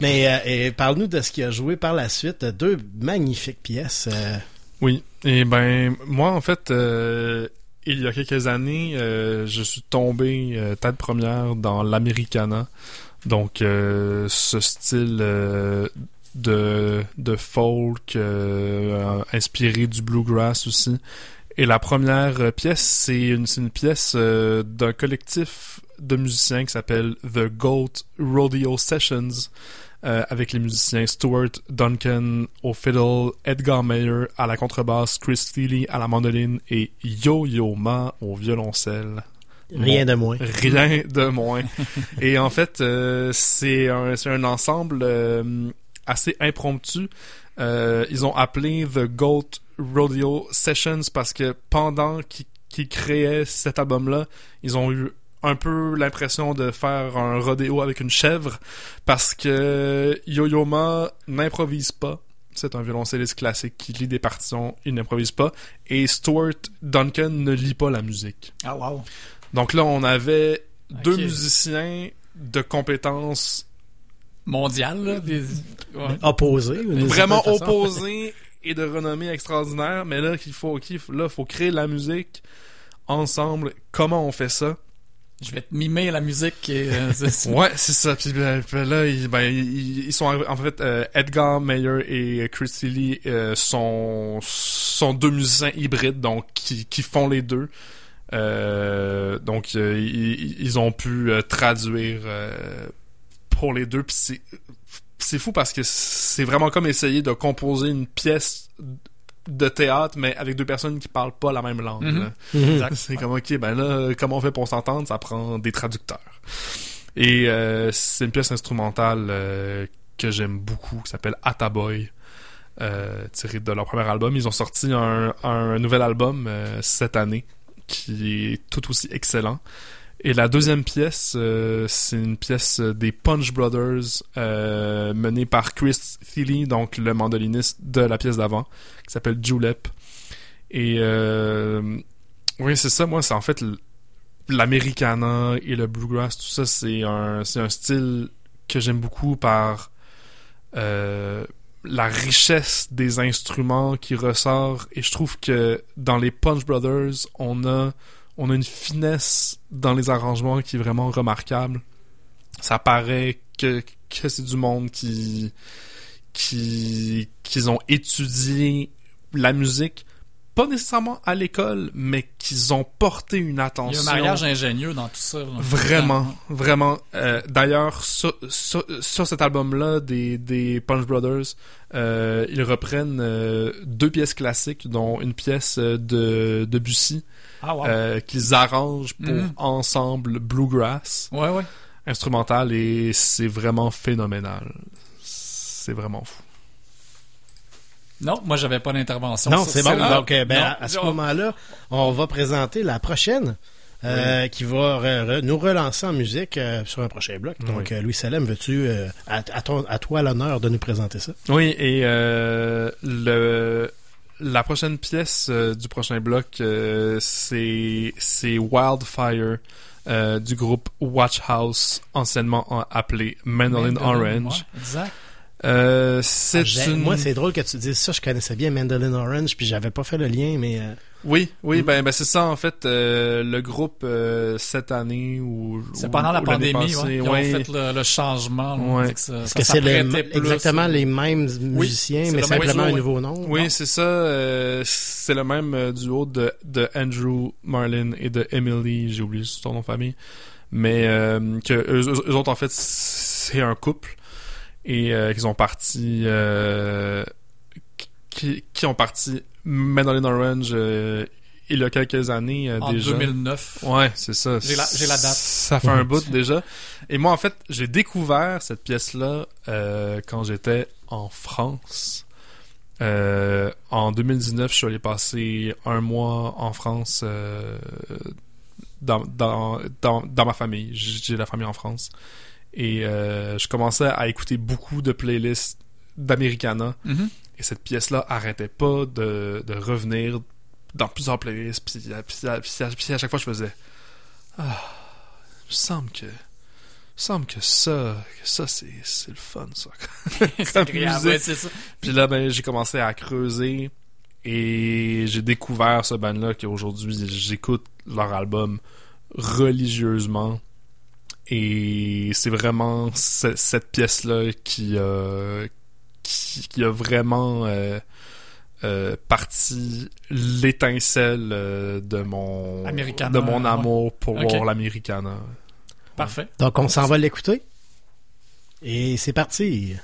Mais parle-nous de ce qu'il a joué par la suite. Deux magnifiques pièces. Oui, et ben moi en fait, il y a quelques années, euh, je suis tombé euh, tête première dans l'Americana, donc euh, ce style de folk inspiré du bluegrass aussi. Et la première pièce, c'est une, une pièce d'un collectif de musiciens qui s'appelle The Goat Rodeo Sessions euh, avec les musiciens Stuart Duncan au fiddle, Edgar Mayer à la contrebasse, Chris Feely à la mandoline et Yo-Yo Ma au violoncelle. Rien de moins. Rien de moins. Et en fait, euh, c'est un, ensemble euh, assez impromptu. Ils ont appelé The Goat Rodeo Sessions parce que pendant qu'ils qu'ils créaient cet album-là, ils ont eu un peu l'impression de faire un rodéo avec une chèvre parce que Yo-Yo Ma n'improvise pas. C'est un violoncelliste classique qui lit des partitions, il n'improvise pas. Et Stuart Duncan ne lit pas la musique. Ah, wow. Donc là, on avait deux musiciens de compétences mondiales, là, des... ouais. Opposés. vraiment opposés et de renommée extraordinaire. Mais là, qu'il faut, qu'il faut- là, faut créer la musique ensemble. Comment on fait ça? Je vais te mimer la musique. Et, euh, Ouais, c'est ça. Puis ben, là, ils, ben, ils, ils sont en fait euh, Edgar Meyer et Christy Lee euh, sont sont deux musiciens hybrides donc qui, qui font les deux. Donc ils, ils ont pu traduire pour les deux. Puis c'est fou parce que c'est vraiment comme essayer de composer une pièce de théâtre mais avec deux personnes qui parlent pas la même langue. Mhm. C'est comme ok ben là comment on fait pour s'entendre? Ça prend des traducteurs. Et euh, c'est une pièce instrumentale euh, que j'aime beaucoup, qui s'appelle Ataboy, euh, tirée de leur premier album. Ils ont sorti un, un nouvel album euh, cette année, qui est tout aussi excellent. Et la deuxième pièce, euh, c'est une pièce des Punch Brothers, euh, menée par Chris Thiele, donc le mandoliniste de la pièce d'avant, qui s'appelle Julep. Et euh, oui, c'est ça, moi, c'est en fait l'americana et le bluegrass, tout ça, c'est un, un style que j'aime beaucoup par la richesse des instruments qui ressort. Et je trouve que dans les Punch Brothers, on a, on a une finesse dans les arrangements qui est vraiment remarquable. Ça paraît que, que c'est du monde qui, qui, qu'ils ont étudié la musique, pas nécessairement à l'école, mais qu'ils ont porté une Il y a attention. un mariage ingénieux dans tout ça. là. Vraiment, vraiment. Euh, D'ailleurs, sur, sur, sur cet album-là des, des Punch Brothers, euh, ils reprennent euh, deux pièces classiques, dont une pièce de, de Bussy, Ah, wow. euh, qu'ils arrangent pour Mhm. ensemble bluegrass, Ouais, ouais. instrumental, et c'est vraiment phénoménal. C'est vraiment fou. Non, moi, j'avais pas d'intervention. Non, c'est bon. Donc, euh, ben, Non, à, à ce moment-là, on va présenter la prochaine. euh, qui va re- re- nous relancer en musique euh, sur un prochain bloc. Donc, Oui. euh, Louis Salem, veux-tu, euh, à, à ton- à toi l'honneur de nous présenter ça? Oui, et euh, le la prochaine pièce euh, du prochain bloc, euh, c'est Wildfire euh, du groupe Watch House, anciennement en- appelé Mandolin Mandolin, Orange. ouais, exact. Euh, c'est Ah, une... Moi, c'est drôle que tu dises ça. Je connaissais bien Mandolin Orange, puis j'avais pas fait le lien, mais... euh, Oui, oui, Mm. ben, ben c'est ça en fait. euh, le groupe euh, cette année ou C'est pendant la pandémie, passée, ouais, ils ouais. ont fait le, le changement. Ouais. Que ça- Est-ce ça que c'est le- exactement les mêmes musiciens, mais simplement duo, un nouveau nom? Oui, c'est ça. euh, c'est le même duo de, de Andrew Marlin et de Emily, j'ai oublié son nom de famille. Mais euh, que eux, eux- eux autres, en fait, c'est un couple. Et euh, qu'ils ont parti... euh, qui, qui ont parti Mandolin Orange euh, il y a quelques années euh, En déjà. 2009. Ouais, c'est ça. J'ai la- j'ai la date. Ça fait un bout déjà. Et moi, en fait, j'ai découvert cette pièce-là euh, quand j'étais en France. Euh, en 2019, je suis allé passer un mois en France euh, dans, dans, dans, dans ma famille. J'ai la famille en France. Et euh, je commençais à écouter beaucoup de playlists d'Americana. Mhm. Et cette pièce-là arrêtait pas de, de revenir dans plusieurs playlists. Puis, puis, puis, puis à chaque fois, je faisais Ah, il me semble que. Il me semble que ça, que ça c'est, le fun, c'est ça. Puis là, ben, j'ai commencé à creuser et j'ai découvert ce band-là qu'aujourd'hui, j'écoute leur album religieusement. Et c'est vraiment ce- cette pièce-là qui, a qui, qui a vraiment euh, euh, parti l'étincelle euh, de mon Americana, de mon ouais. amour pour Ok. l'Americana. Parfait. Donc, on s'en va l'écouter. Et c'est parti.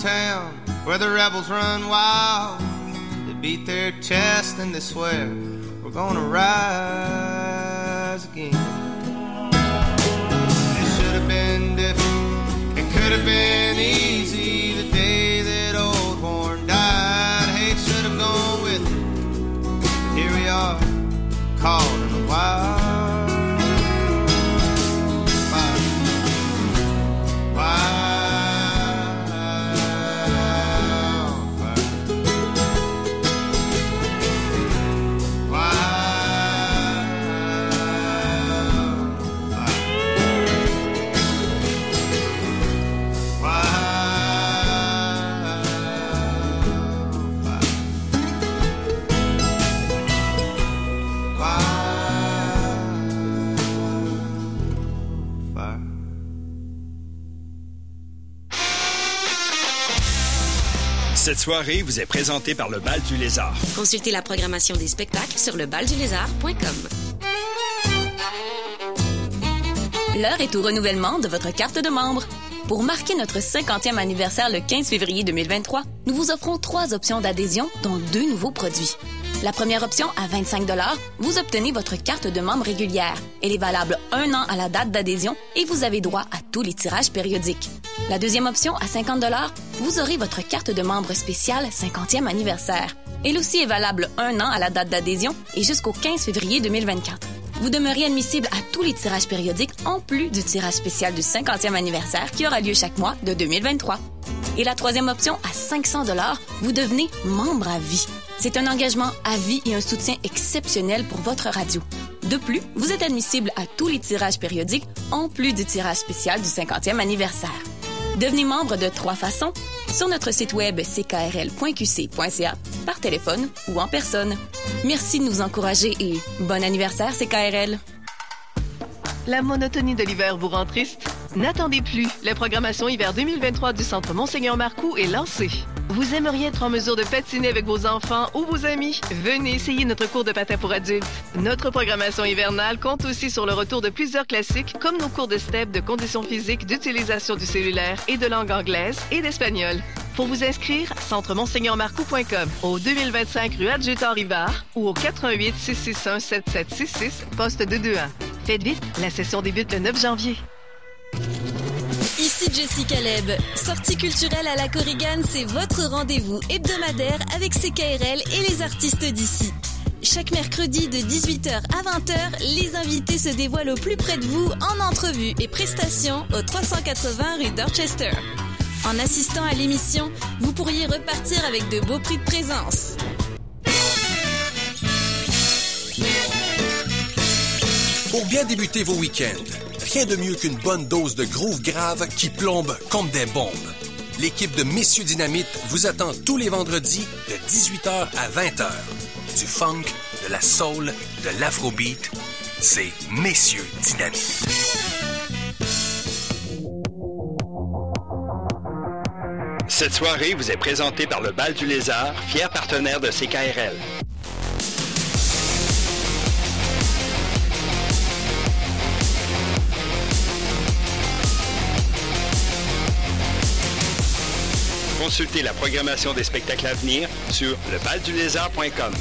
town where the rebels run wild. They beat their chest and they swear we're gonna rise again. It should have been different, it could have been easy. Soirée vous est présentée par le Bal du Lézard. Consultez la programmation des spectacles sur lebaldulézard.com. L'heure est au renouvellement de votre carte de membre. Pour marquer notre 50e anniversaire le 15 février 2023, nous vous offrons trois options d'adhésion, dont deux nouveaux produits. La première option, à 25 vous obtenez votre carte de membre régulière. Elle est valable un an à la date d'adhésion et vous avez droit à tous les tirages périodiques. La deuxième option, à 50 vous aurez votre carte de membre spéciale 50e anniversaire. Elle aussi est valable un an à la date d'adhésion et jusqu'au 15 février 2024. Vous demeurez admissible à tous les tirages périodiques en plus du tirage spécial du 50e anniversaire qui aura lieu chaque mois de 2023. Et la troisième option, à 500 vous devenez membre à vie. C'est un engagement à vie et un soutien exceptionnel pour votre radio. De plus, vous êtes admissible à tous les tirages périodiques en plus du tirage spécial du 50e anniversaire. Devenez membre de trois façons sur notre site web ckrl.qc.ca, par téléphone ou en personne. Merci de nous encourager et bon anniversaire CKRL. La monotonie de l'hiver vous rend triste? N'attendez plus, la programmation hiver 2023 du Centre Monseigneur Marcoux est lancée. Vous aimeriez être en mesure de patiner avec vos enfants ou vos amis? Venez essayer notre cours de patin pour adultes. Notre programmation hivernale compte aussi sur le retour de plusieurs classiques comme nos cours de step, de conditions physiques, d'utilisation du cellulaire et de langue anglaise et d'espagnol. Pour vous inscrire, centremonseigneurmarcoux.com au 2025 rue Adjutant-Rivard ou au 88 661 7766 poste 221. Faites vite, la session débute le 9 janvier. Ici Jessica Leb. Sortie culturelle à la Corrigan, c'est votre rendez-vous hebdomadaire avec CKRL et les artistes d'ici. Chaque mercredi de 18h à 20h, les invités se dévoilent au plus près de vous en entrevue et prestations au 380 rue Dorchester. En assistant à l'émission, vous pourriez repartir avec de beaux prix de présence. Pour bien débuter vos week-ends, rien de mieux qu'une bonne dose de groove grave qui plombe comme des bombes. L'équipe de Messieurs Dynamite vous attend tous les vendredis de 18h à 20h. Du funk, de la soul, de l'afrobeat, c'est Messieurs Dynamite. Cette soirée vous est présentée par le Bal du Lézard, fier partenaire de CKRL. Consultez la programmation des spectacles à venir sur lebaldulézard.com.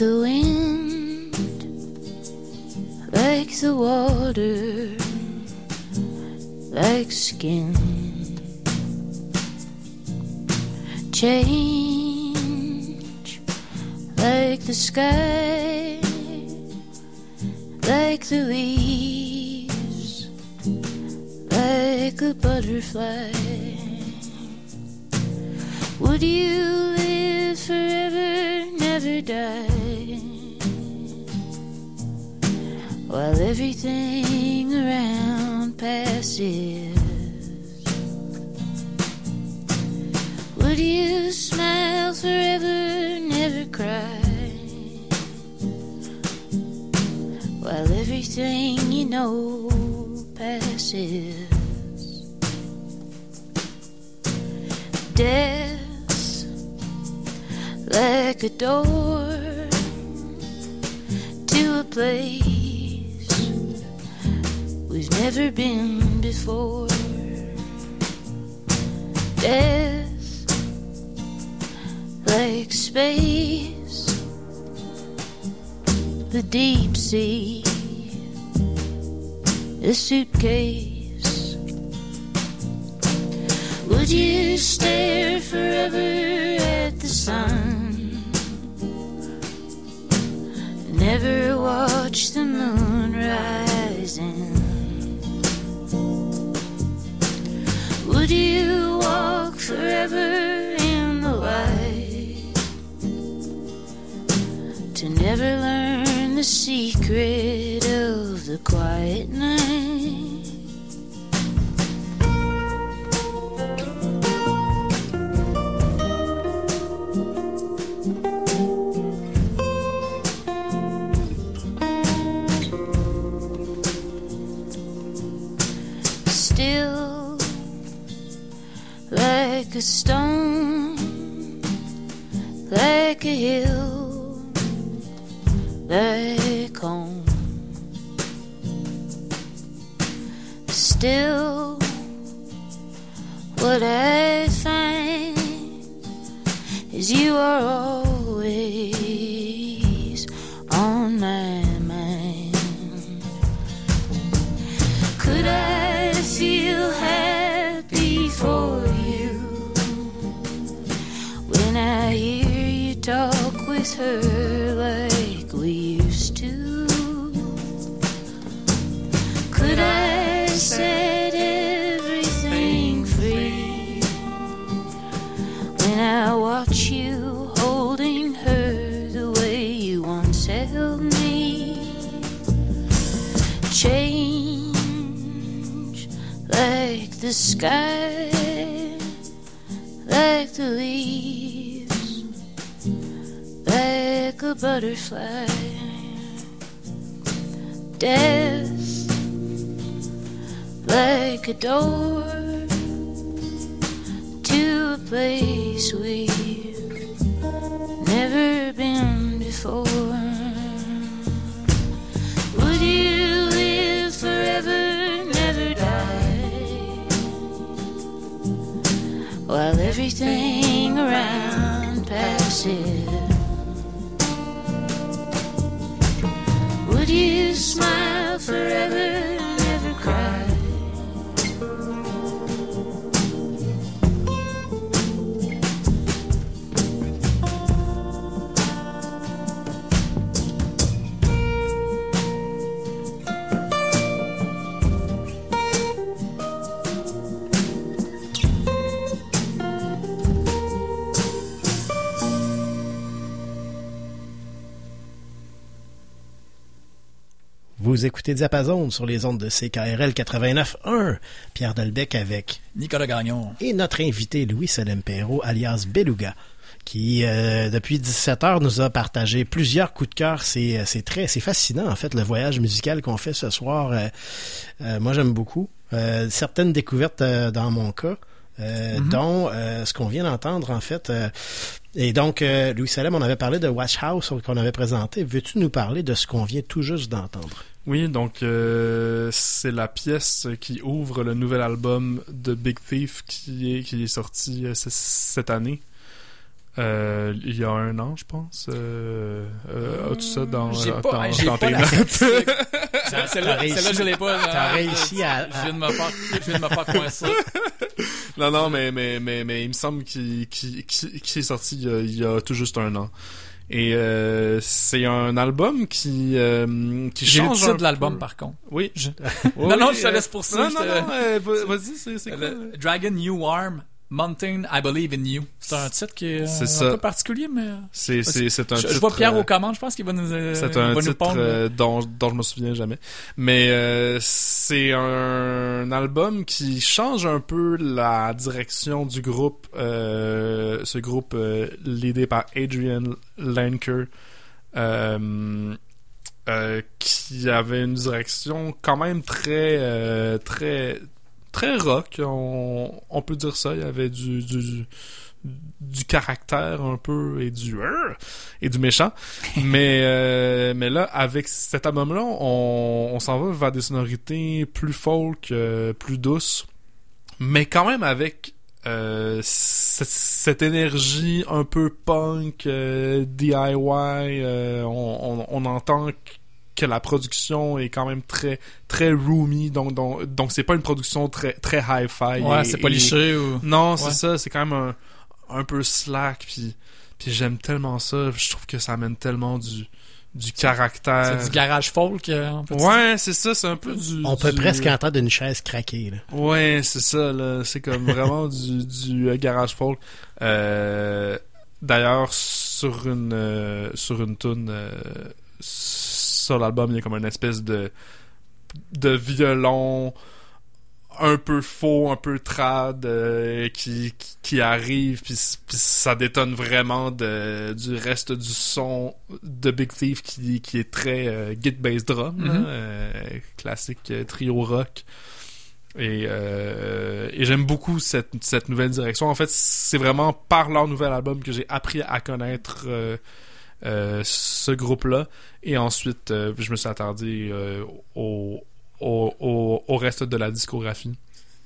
the wind, like the water, like skin. Change like the sky, like the leaves, like a butterfly. Would you live forever, die? While everything around passes. Would you smile forever, never cry? While everything you know passes. Death like a door to a place we've never been before. Death like space, the deep sea, a suitcase. Would you stare forever at the sun? Never watch the moon rising? Would you walk forever in the light to never learn the secret of the quiet night? A stone, like a hill, like home. Still, what I find is you are always sky, like the leaves, like a butterfly. Death like a door to a place we've never been before. Everything around passes. Would you smile forever, Vous écoutez Diapason sur les ondes de CKRL 89.1. Pierre Delbecq avec Nicolas Gagnon. et notre invité Louis Salempero, alias Beluga, qui euh, depuis 17 heures nous a partagé plusieurs coups de cœur. C'est euh, c'est très c'est fascinant en fait le voyage musical qu'on fait ce soir. Euh, euh, moi j'aime beaucoup. Certaines découvertes dans mon cas. Mhm. dont ce qu'on vient d'entendre en fait. et donc, Louis Salem, on avait parlé de Watch House qu'on avait présenté. Veux-tu nous parler de ce qu'on vient tout juste d'entendre? Oui, donc euh, c'est la pièce qui ouvre le nouvel album de Big Thief qui est, qui est sorti euh, cette année. Euh, il y a un an, je pense. Euh, euh, As-tu ça dans, dans, pas- dans j'ai pas tes la notes? Celle-là, je l'ai pas. t'as réussi à- Je viens de me faire, je viens de me faire coincer. non, non, mais, mais, mais, mais il me semble qu'il est sorti il y, a, il y a tout juste un an. Et euh, c'est un album qui, euh, qui J'ai le change titre de l'album, par contre. Oui. Je- Oui, non, non, je te euh, laisse pour ça. Non, non, te- non, euh, va- vas-y, c'est quoi? Le Dragon You Arm, Mountain, I Believe in You. C'est un titre qui est, un ça. peu particulier, mais... C'est- c'est- c'est un je, je titre, vois Pierre euh, aux commandes, je pense qu'il va nous, euh, C'est un va nous titre euh, dont, dont je me souviens jamais. Mais euh, c'est un album qui change un peu la direction du groupe. euh, ce groupe euh, l'idée par Adrian Lanker. euh, euh, qui avait une direction quand même très euh, très très rock on, on peut dire ça. Il y avait du du, du caractère un peu et du et du méchant. Mais euh, mais là avec cet album là on, on s'en va vers des sonorités plus folk euh, plus douces mais quand même avec euh, cette, énergie un peu punk euh, DIY euh, on, on, on entend que la production est quand même très très roomy donc donc donc c'est pas une production très très hi-fi Ouais, c'est pas et- liché ou- non c'est Ouais. ça c'est quand même un un peu slack puis puis j'aime tellement ça je trouve que ça amène tellement du du caractère. C'est du garage folk. euh, on peut dire. Ouais, c'est ça, c'est un peu du. On peut du- presque entendre une chaise craquer. Là. Ouais, c'est ça, là. C'est comme vraiment du, du euh, garage folk. Euh, D'ailleurs, sur une euh, sur une tune euh, sur l'album, il y a comme une espèce de de violon un peu faux, un peu trad euh, qui, qui qui arrive puis, ça détonne vraiment de, du reste du son de Big Thief qui, qui est très euh, git bass drum Mhm. euh, classique euh, trio rock et, et j'aime beaucoup cette, cette nouvelle direction. En fait, c'est vraiment par leur nouvel album que j'ai appris à connaître ce groupe-là. Et ensuite, euh, je me suis attardé euh, au, au, au, au reste de la discographie.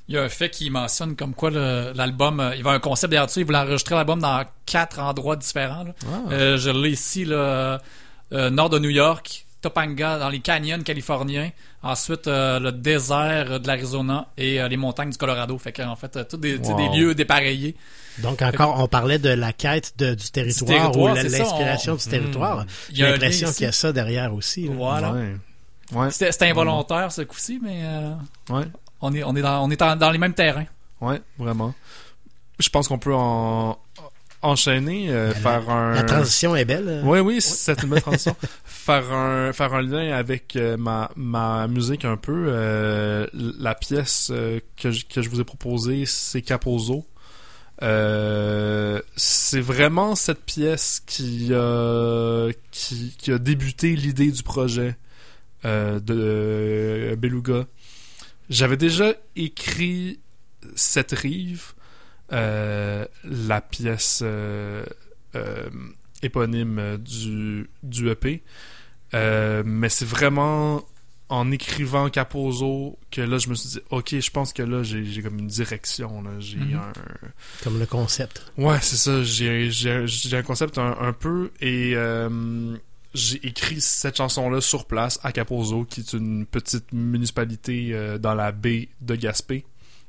Il y a un fait qui mentionne comme quoi le- l'album, euh, il y avoir un concept derrière dessus, il voulait enregistrer l'album dans quatre endroits différents. là. Ah. Euh, je l'ai ici, là, euh, nord de New York, Topanga, dans les canyons californiens, ensuite euh, le désert de l'Arizona et euh, les montagnes du Colorado. Fait qu'en fait, euh, tous Wow. des lieux dépareillés. Donc encore, on parlait de la quête de- du territoire, territoire, ou l'inspiration on- du territoire. Mm. Il y J'ai l'impression qu'il y a ça derrière aussi. là. Voilà. Ouais. C'était c'était involontaire ce coup-ci, mais euh, Ouais. on est, on est, dans, on est en- dans les mêmes terrains. Ouais, vraiment. Je pense qu'on peut en enchaîner, euh, La- faire un. la transition est belle. Oui, oui, c'est une belle transition. faire un faire un lien avec euh, ma ma musique un peu. euh, la pièce euh, que je, que je vous ai proposée, c'est Capozo. Euh, c'est vraiment cette pièce qui a qui, a débuté l'idée du projet euh, de euh, Beluga. J'avais déjà écrit cette rive, euh, la pièce euh, euh, éponyme euh, du, du EP. Euh, mais c'est vraiment en écrivant Capozo que là, je me suis dit, ok, je pense que là, j'ai comme une direction. J'ai Mhm. un. Comme le concept. Ouais, c'est ça. J'ai j'ai- j'ai un concept un, un peu et euh, j'ai écrit cette chanson-là sur place à Capozo, qui est une petite municipalité euh, dans la baie de Gaspé,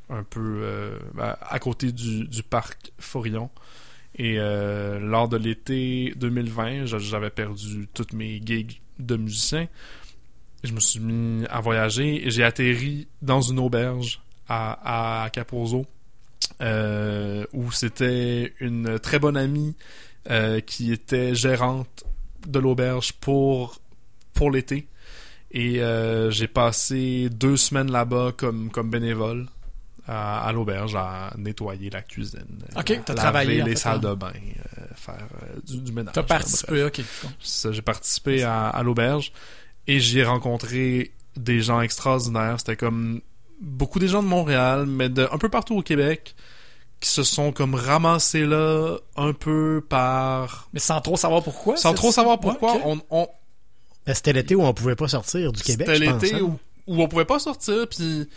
un peu euh, à côté du, du parc Forillon. Et lors de l'été 2020, j'a- j'avais perdu toutes mes gigs de musicien. Je me suis mis à voyager et j'ai atterri dans une auberge à, à Capozo euh, où c'était une très bonne amie euh, qui était gérante de l'auberge pour pour l'été et euh, j'ai passé deux semaines là-bas comme comme bénévole à, à l'auberge à nettoyer la cuisine Ok, à t'as travaillé, les fait, salles hein. de bain euh, faire euh, du, du ménage T'as participé, ok. J'ai participé à, à l'auberge et j'y ai rencontré des gens extraordinaires. C'était comme beaucoup des gens de Montréal, mais de un peu partout au Québec qui se sont comme ramassés là un peu par Mais sans trop savoir pourquoi. sans trop savoir Ouais, pourquoi on, on Ben, C'était l'été où on pouvait pas sortir du Québec. c'était l'été hein. où, où on pouvait pas sortir puis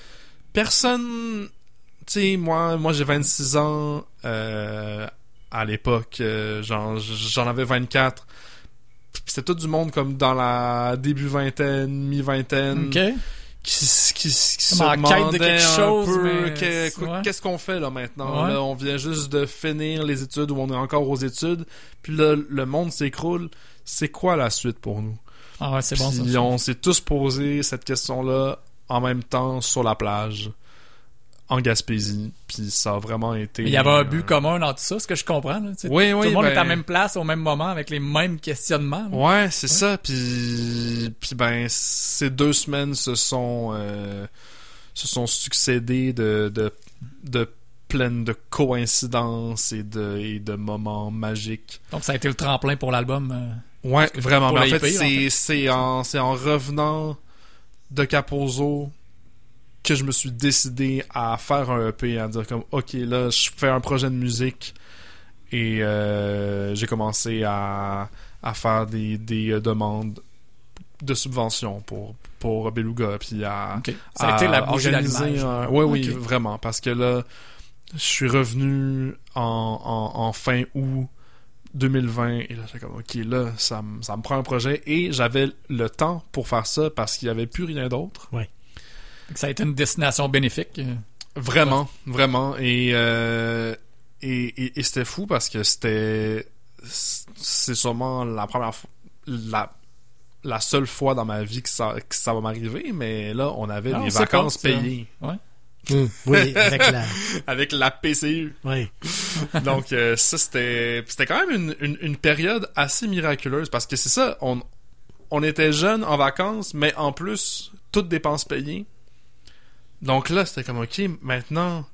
personne tu sais moi moi j'ai 26 ans euh, à l'époque euh, j'en j'en avais 24 puis c'était tout du monde comme dans la début vingtaine mi-vingtaine Ok. qui, qui, se en quête de quelque chose, qu- qu'est-ce qu'on fait là maintenant? Ouais. Là, on vient juste de finir les études ou on est encore aux études puis là le monde s'écroule c'est quoi la suite pour nous? Ah ouais, c'est bon, ça. On s'est tous posé cette question-là en même temps sur la plage en Gaspésie puis ça a vraiment été Mais il y avait un euh, but commun dans tout ça, ce que je comprends. là. Oui, oui, Tout le monde ben- est à la même place au même moment avec les mêmes questionnements. là. Ouais, c'est ça. Puis, puis ben, ces deux semaines se sont euh, se sont succédées de de, de pleines de coïncidences et de et de moments magiques. Donc ça a été le tremplin pour l'album. euh, Ouais, vraiment. Mais en fait, en c'est c'est en c'est en revenant de Capozo que je me suis décidé à faire un EP, à dire comme ok là, je fais un projet de musique et euh, j'ai commencé à à faire des des euh, demandes de subventions pour pour Beluga puis à. Ça a été la organiser un- ouais oui Ok. vraiment parce que là je suis revenu en, en, en fin août 2020 et là j'étais comme ok là ça, me- ça me prend un projet et j'avais le temps pour faire ça parce qu'il y avait plus rien d'autre Ouais. Ça a été une destination bénéfique. Vraiment, vraiment. Et, euh, et, et, et c'était fou parce que c'était. C'est sûrement la première fois. La, la seule fois dans ma vie que ça, que ça va m'arriver, mais là, on avait des vacances payées. Ouais. Hum, oui, avec la... avec la PCU. Oui. Donc euh, ça c'était c'était quand même une, une, une période assez miraculeuse parce que c'est ça on on était jeunes en vacances mais en plus toutes dépenses payées. Donc là c'était comme OK maintenant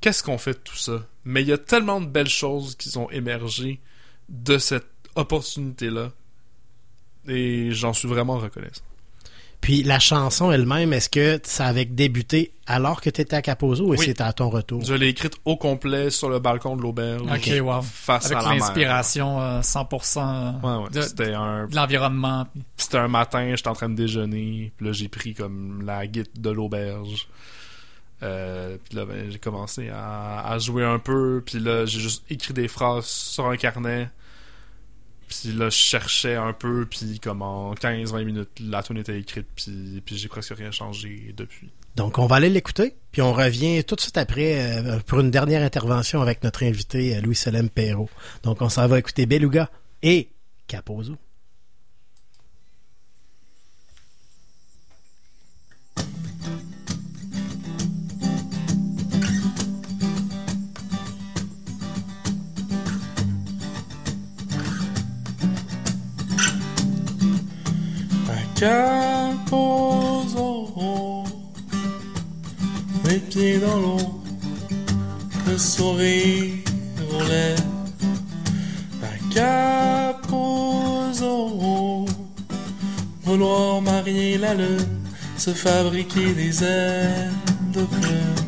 qu'est-ce qu'on fait de tout ça? Mais il y a tellement de belles choses qui ont émergé de cette opportunité là et j'en suis vraiment reconnaissant. Puis la chanson elle-même, est-ce que ça avait débuté alors que tu étais à Capozo ou Oui. c'était à ton retour? Je l'ai écrite au complet sur le balcon de l'auberge. Ok, wow. Face Avec à la mer. l'inspiration euh, 100% Ouais, ouais. de, C'était un de l'environnement. C'était un matin, j'étais en train de déjeuner, puis là j'ai pris comme la guide de l'auberge. Euh, puis là ben, j'ai commencé à, à jouer un peu, puis là j'ai juste écrit des phrases sur un carnet. Puis là je cherchais un peu, puis comme en 15-20 minutes, la tune était écrite, puis, puis j'ai presque rien changé depuis. Donc, on va aller l'écouter, puis on revient tout de suite après euh, pour une dernière intervention avec notre invité euh, Louis-Solem Perrault. Donc, on s'en va écouter Beluga et Capozo. Capozo, les pieds dans l'eau, le sourire aux lèvres. Capozo, vouloir marier la lune, se fabriquer des ailes de plume.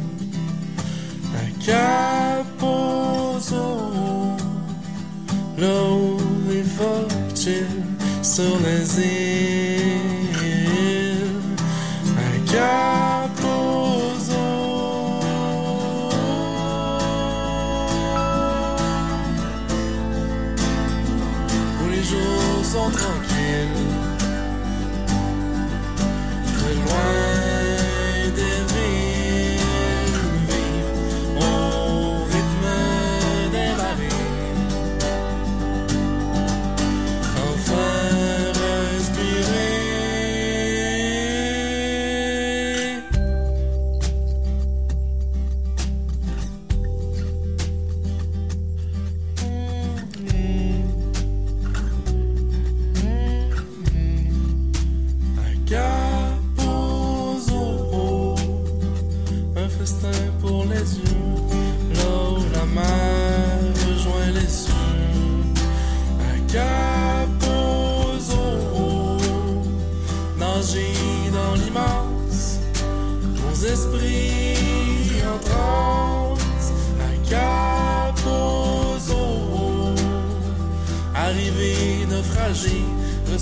Capozo, là où les phoques chillent sur les îles. Capozo. Où les jours sont tranquilles, très loin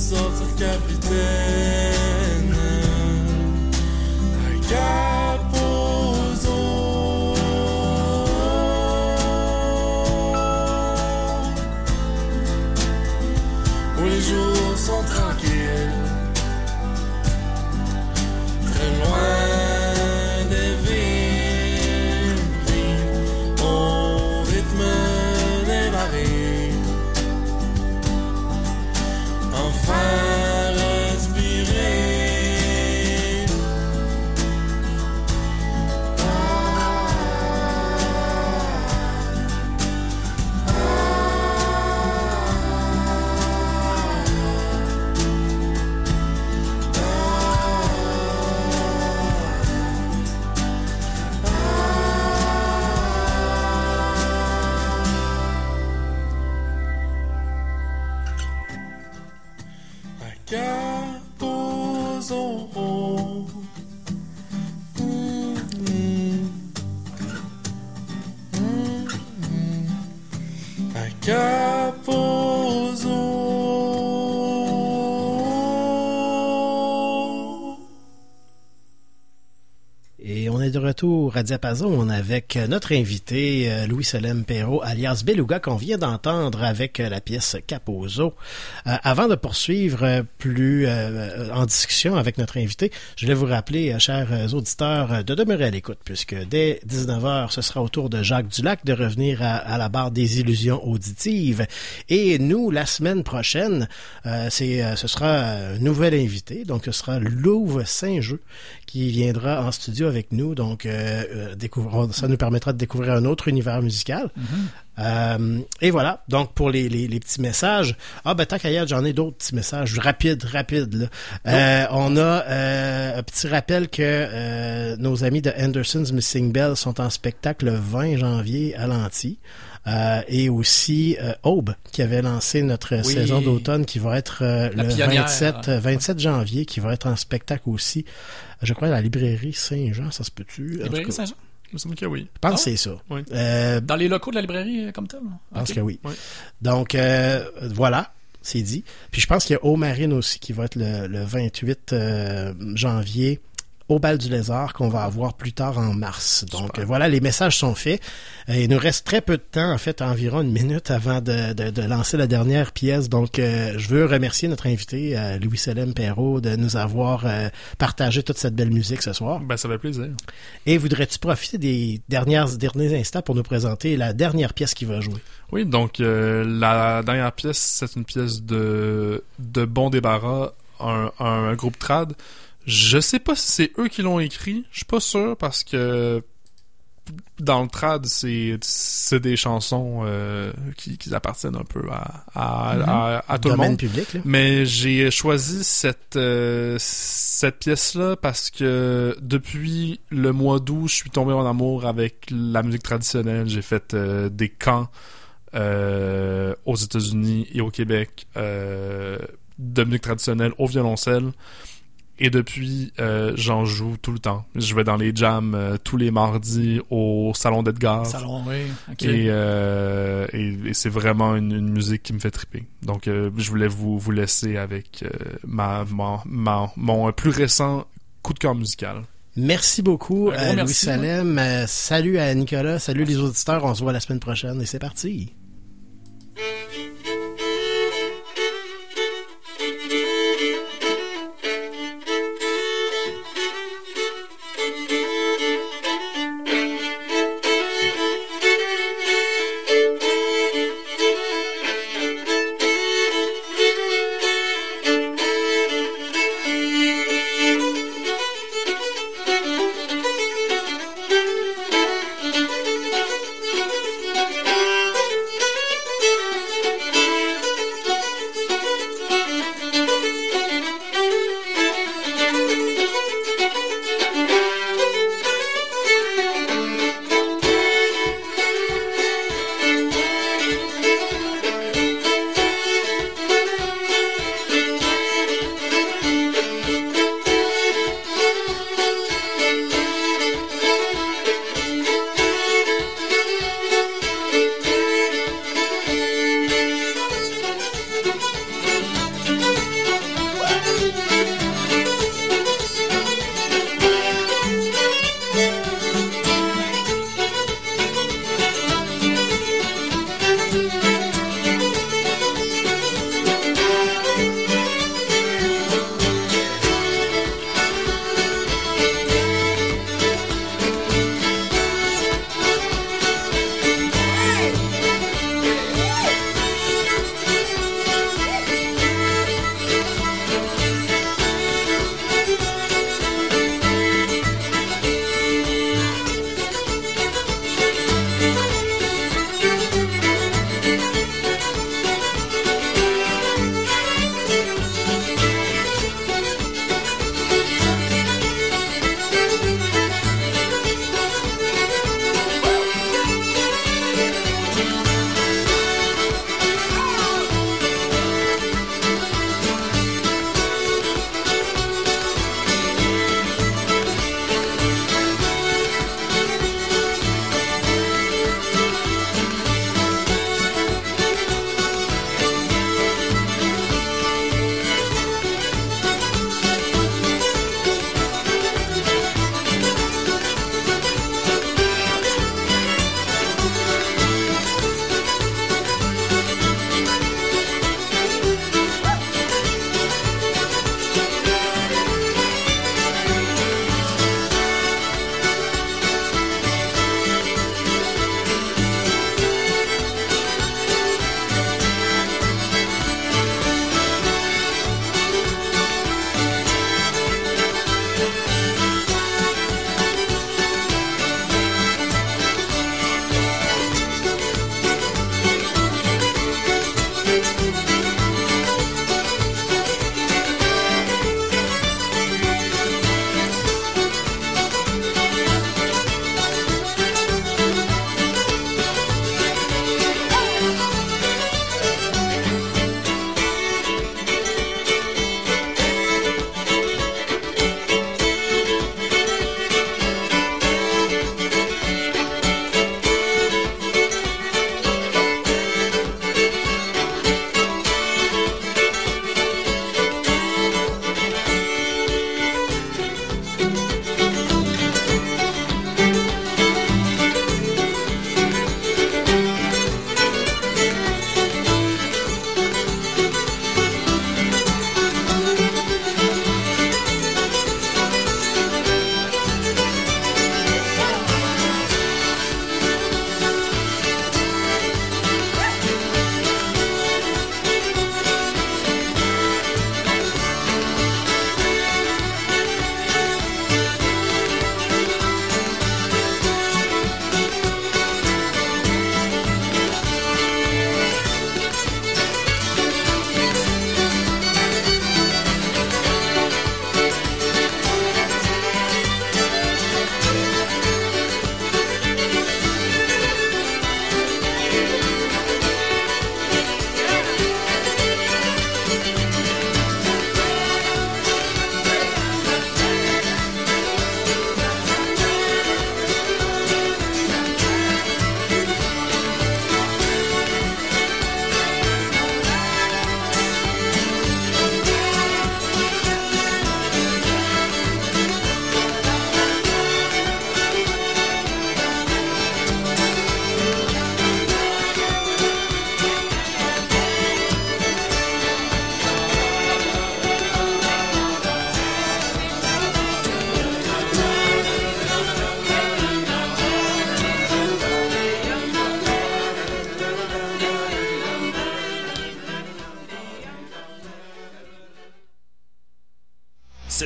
ressortir capitaine. De retour à Diapason avec notre invité euh, Louis Solem Perrault, alias Beluga, qu'on vient d'entendre avec euh, la pièce Capozo. Euh, avant de poursuivre plus en discussion avec notre invité, je voulais vous rappeler, chers auditeurs, de demeurer à l'écoute, puisque dès 19h, ce sera au tour de Jacques Dulac de revenir à, la barre des illusions auditives. Et nous, la semaine prochaine, ce sera un nouvel invité, donc ce sera Louve Saint-Jeu qui viendra en studio avec nous. Donc, euh, euh ça nous permettra de découvrir un autre univers musical. Mhm. Euh, et voilà. Donc, pour les, les, les petits messages. Ah, ben, tant qu'à j'en ai d'autres petits messages. Rapides, rapides, là. Euh, on a un petit rappel que nos amis de Anderson's Missing Bell sont en spectacle le 20 janvier à l'Anti. Euh, et aussi euh, Aube qui avait lancé notre saison d'automne qui va être euh, le 27 27 janvier qui va être en spectacle aussi. Je crois à la librairie Saint-Jean ça se peut-tu? Librairie Saint-Jean? Je pense que oui. Je pense que c'est ça. Dans les locaux de la librairie comme tel? Je pense que oui. Donc, voilà, c'est dit. Puis je pense qu'il y a Marine aussi qui va être le, le 28 janvier au bal du lézard qu'on va avoir plus tard en mars. Donc voilà, les messages sont faits. Euh, il nous reste très peu de temps, en fait, environ une minute avant de, de, lancer la dernière pièce. Donc euh, je veux remercier notre invité, euh, Louis Selem Perrault, de nous avoir partagé toute cette belle musique ce soir. Ben ça fait plaisir. Et voudrais-tu profiter des dernières, derniers instants pour nous présenter la dernière pièce qui va jouer? Oui, donc la dernière pièce, c'est une pièce de, de Bon Débarras, un, un groupe trad. Je sais pas si c'est eux qui l'ont écrit. Je suis pas sûr parce que dans le trad, c'est des chansons euh, qui, qui appartiennent un peu à à, à, tout le monde. Public, Mais j'ai choisi cette euh, cette pièce là parce que depuis le mois d'août, je suis tombé en amour avec la musique traditionnelle. J'ai fait euh, des camps aux États-Unis et au Québec de musique traditionnelle au violoncelle. Et depuis, euh, j'en joue tout le temps. Je vais dans les jams euh, tous les mardis au Salon d'Edgar. Salon, oui. Et, euh, et, c'est vraiment une, musique qui me fait triper. Donc, je voulais vous, vous laisser avec ma, ma, mon plus récent coup de cœur musical. Merci beaucoup, Louis Salem. salut à Nicolas, salut les auditeurs. On se voit la semaine prochaine et c'est parti.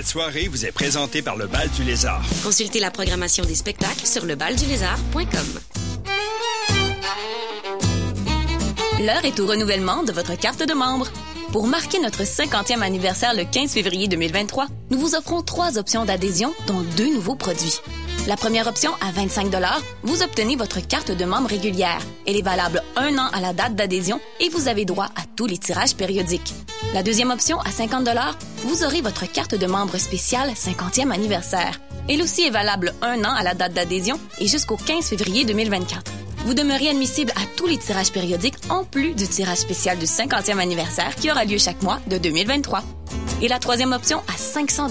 Soirée vous est présentée par le Bal du Lézard. Consultez la programmation des spectacles sur lebaldulézard.com. L'heure est au renouvellement de votre carte de membre. Pour marquer notre 50e anniversaire le 15 février 2023, nous vous offrons trois options d'adhésion, dont deux nouveaux produits. La première option, à 25 vous obtenez votre carte de membre régulière. Elle est valable un an à la date d'adhésion et vous avez droit à tous les tirages périodiques. La deuxième option, à 50 vous aurez votre carte de membre spéciale 50e anniversaire. Elle aussi est valable un an à la date d'adhésion et jusqu'au 15 février 2024. Vous demeurez admissible à tous les tirages périodiques en plus du tirage spécial du 50e anniversaire qui aura lieu chaque mois de 2023. Et la troisième option, à 500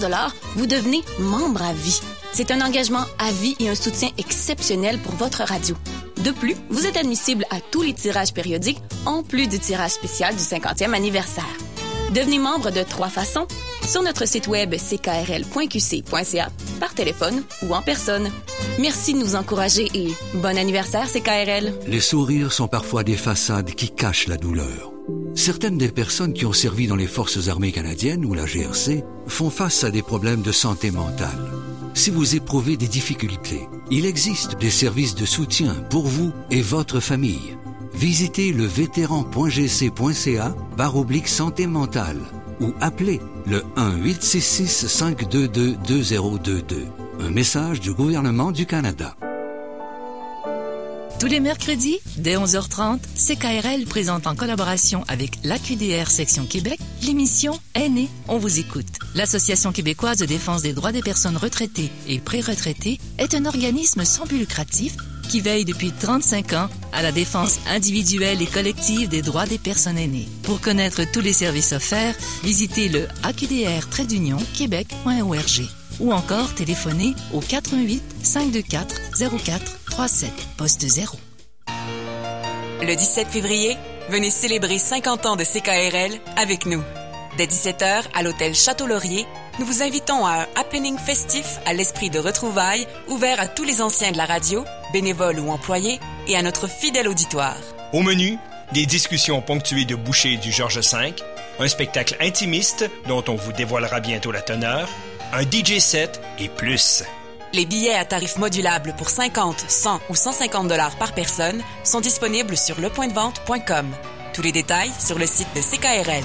vous devenez membre à vie. C'est un engagement à vie et un soutien exceptionnel pour votre radio. De plus, vous êtes admissible à tous les tirages périodiques en plus du tirage spécial du 50e anniversaire. Devenez membre de trois façons sur notre site web ckrl.qc.ca, par téléphone ou en personne. Merci de nous encourager et bon anniversaire CKRL. Les sourires sont parfois des façades qui cachent la douleur. Certaines des personnes qui ont servi dans les forces armées canadiennes ou la GRC font face à des problèmes de santé mentale. Si vous éprouvez des difficultés, il existe des services de soutien pour vous et votre famille. Visitez le vétéran.gc.ca barre oblique santé mentale ou appelez le 1-866-522-2022. Un message du gouvernement du Canada. Tous les mercredis, dès 11h30, CKRL présente en collaboration avec l'AQDR Section Québec l'émission Aînés, on vous écoute. L'Association québécoise de défense des droits des personnes retraitées et pré-retraitées est un organisme sans but lucratif qui veille depuis 35 ans à la défense individuelle et collective des droits des personnes aînées. Pour connaître tous les services offerts, visitez le aqdr québec.org ou encore téléphonez au 88 524 04 37 poste 0. Le 17 février, venez célébrer 50 ans de CKRL avec nous. Dès 17h à l'hôtel Château-Laurier, nous vous invitons à un happening festif à l'esprit de retrouvailles ouvert à tous les anciens de la radio, bénévoles ou employés, et à notre fidèle auditoire. Au menu, des discussions ponctuées de bouchées du Georges V, un spectacle intimiste dont on vous dévoilera bientôt la teneur, un DJ set et plus. Les billets à tarif modulable pour 50, 100 ou 150 dollars par personne sont disponibles sur lepointdevente.com. Tous les détails sur le site de CKRL.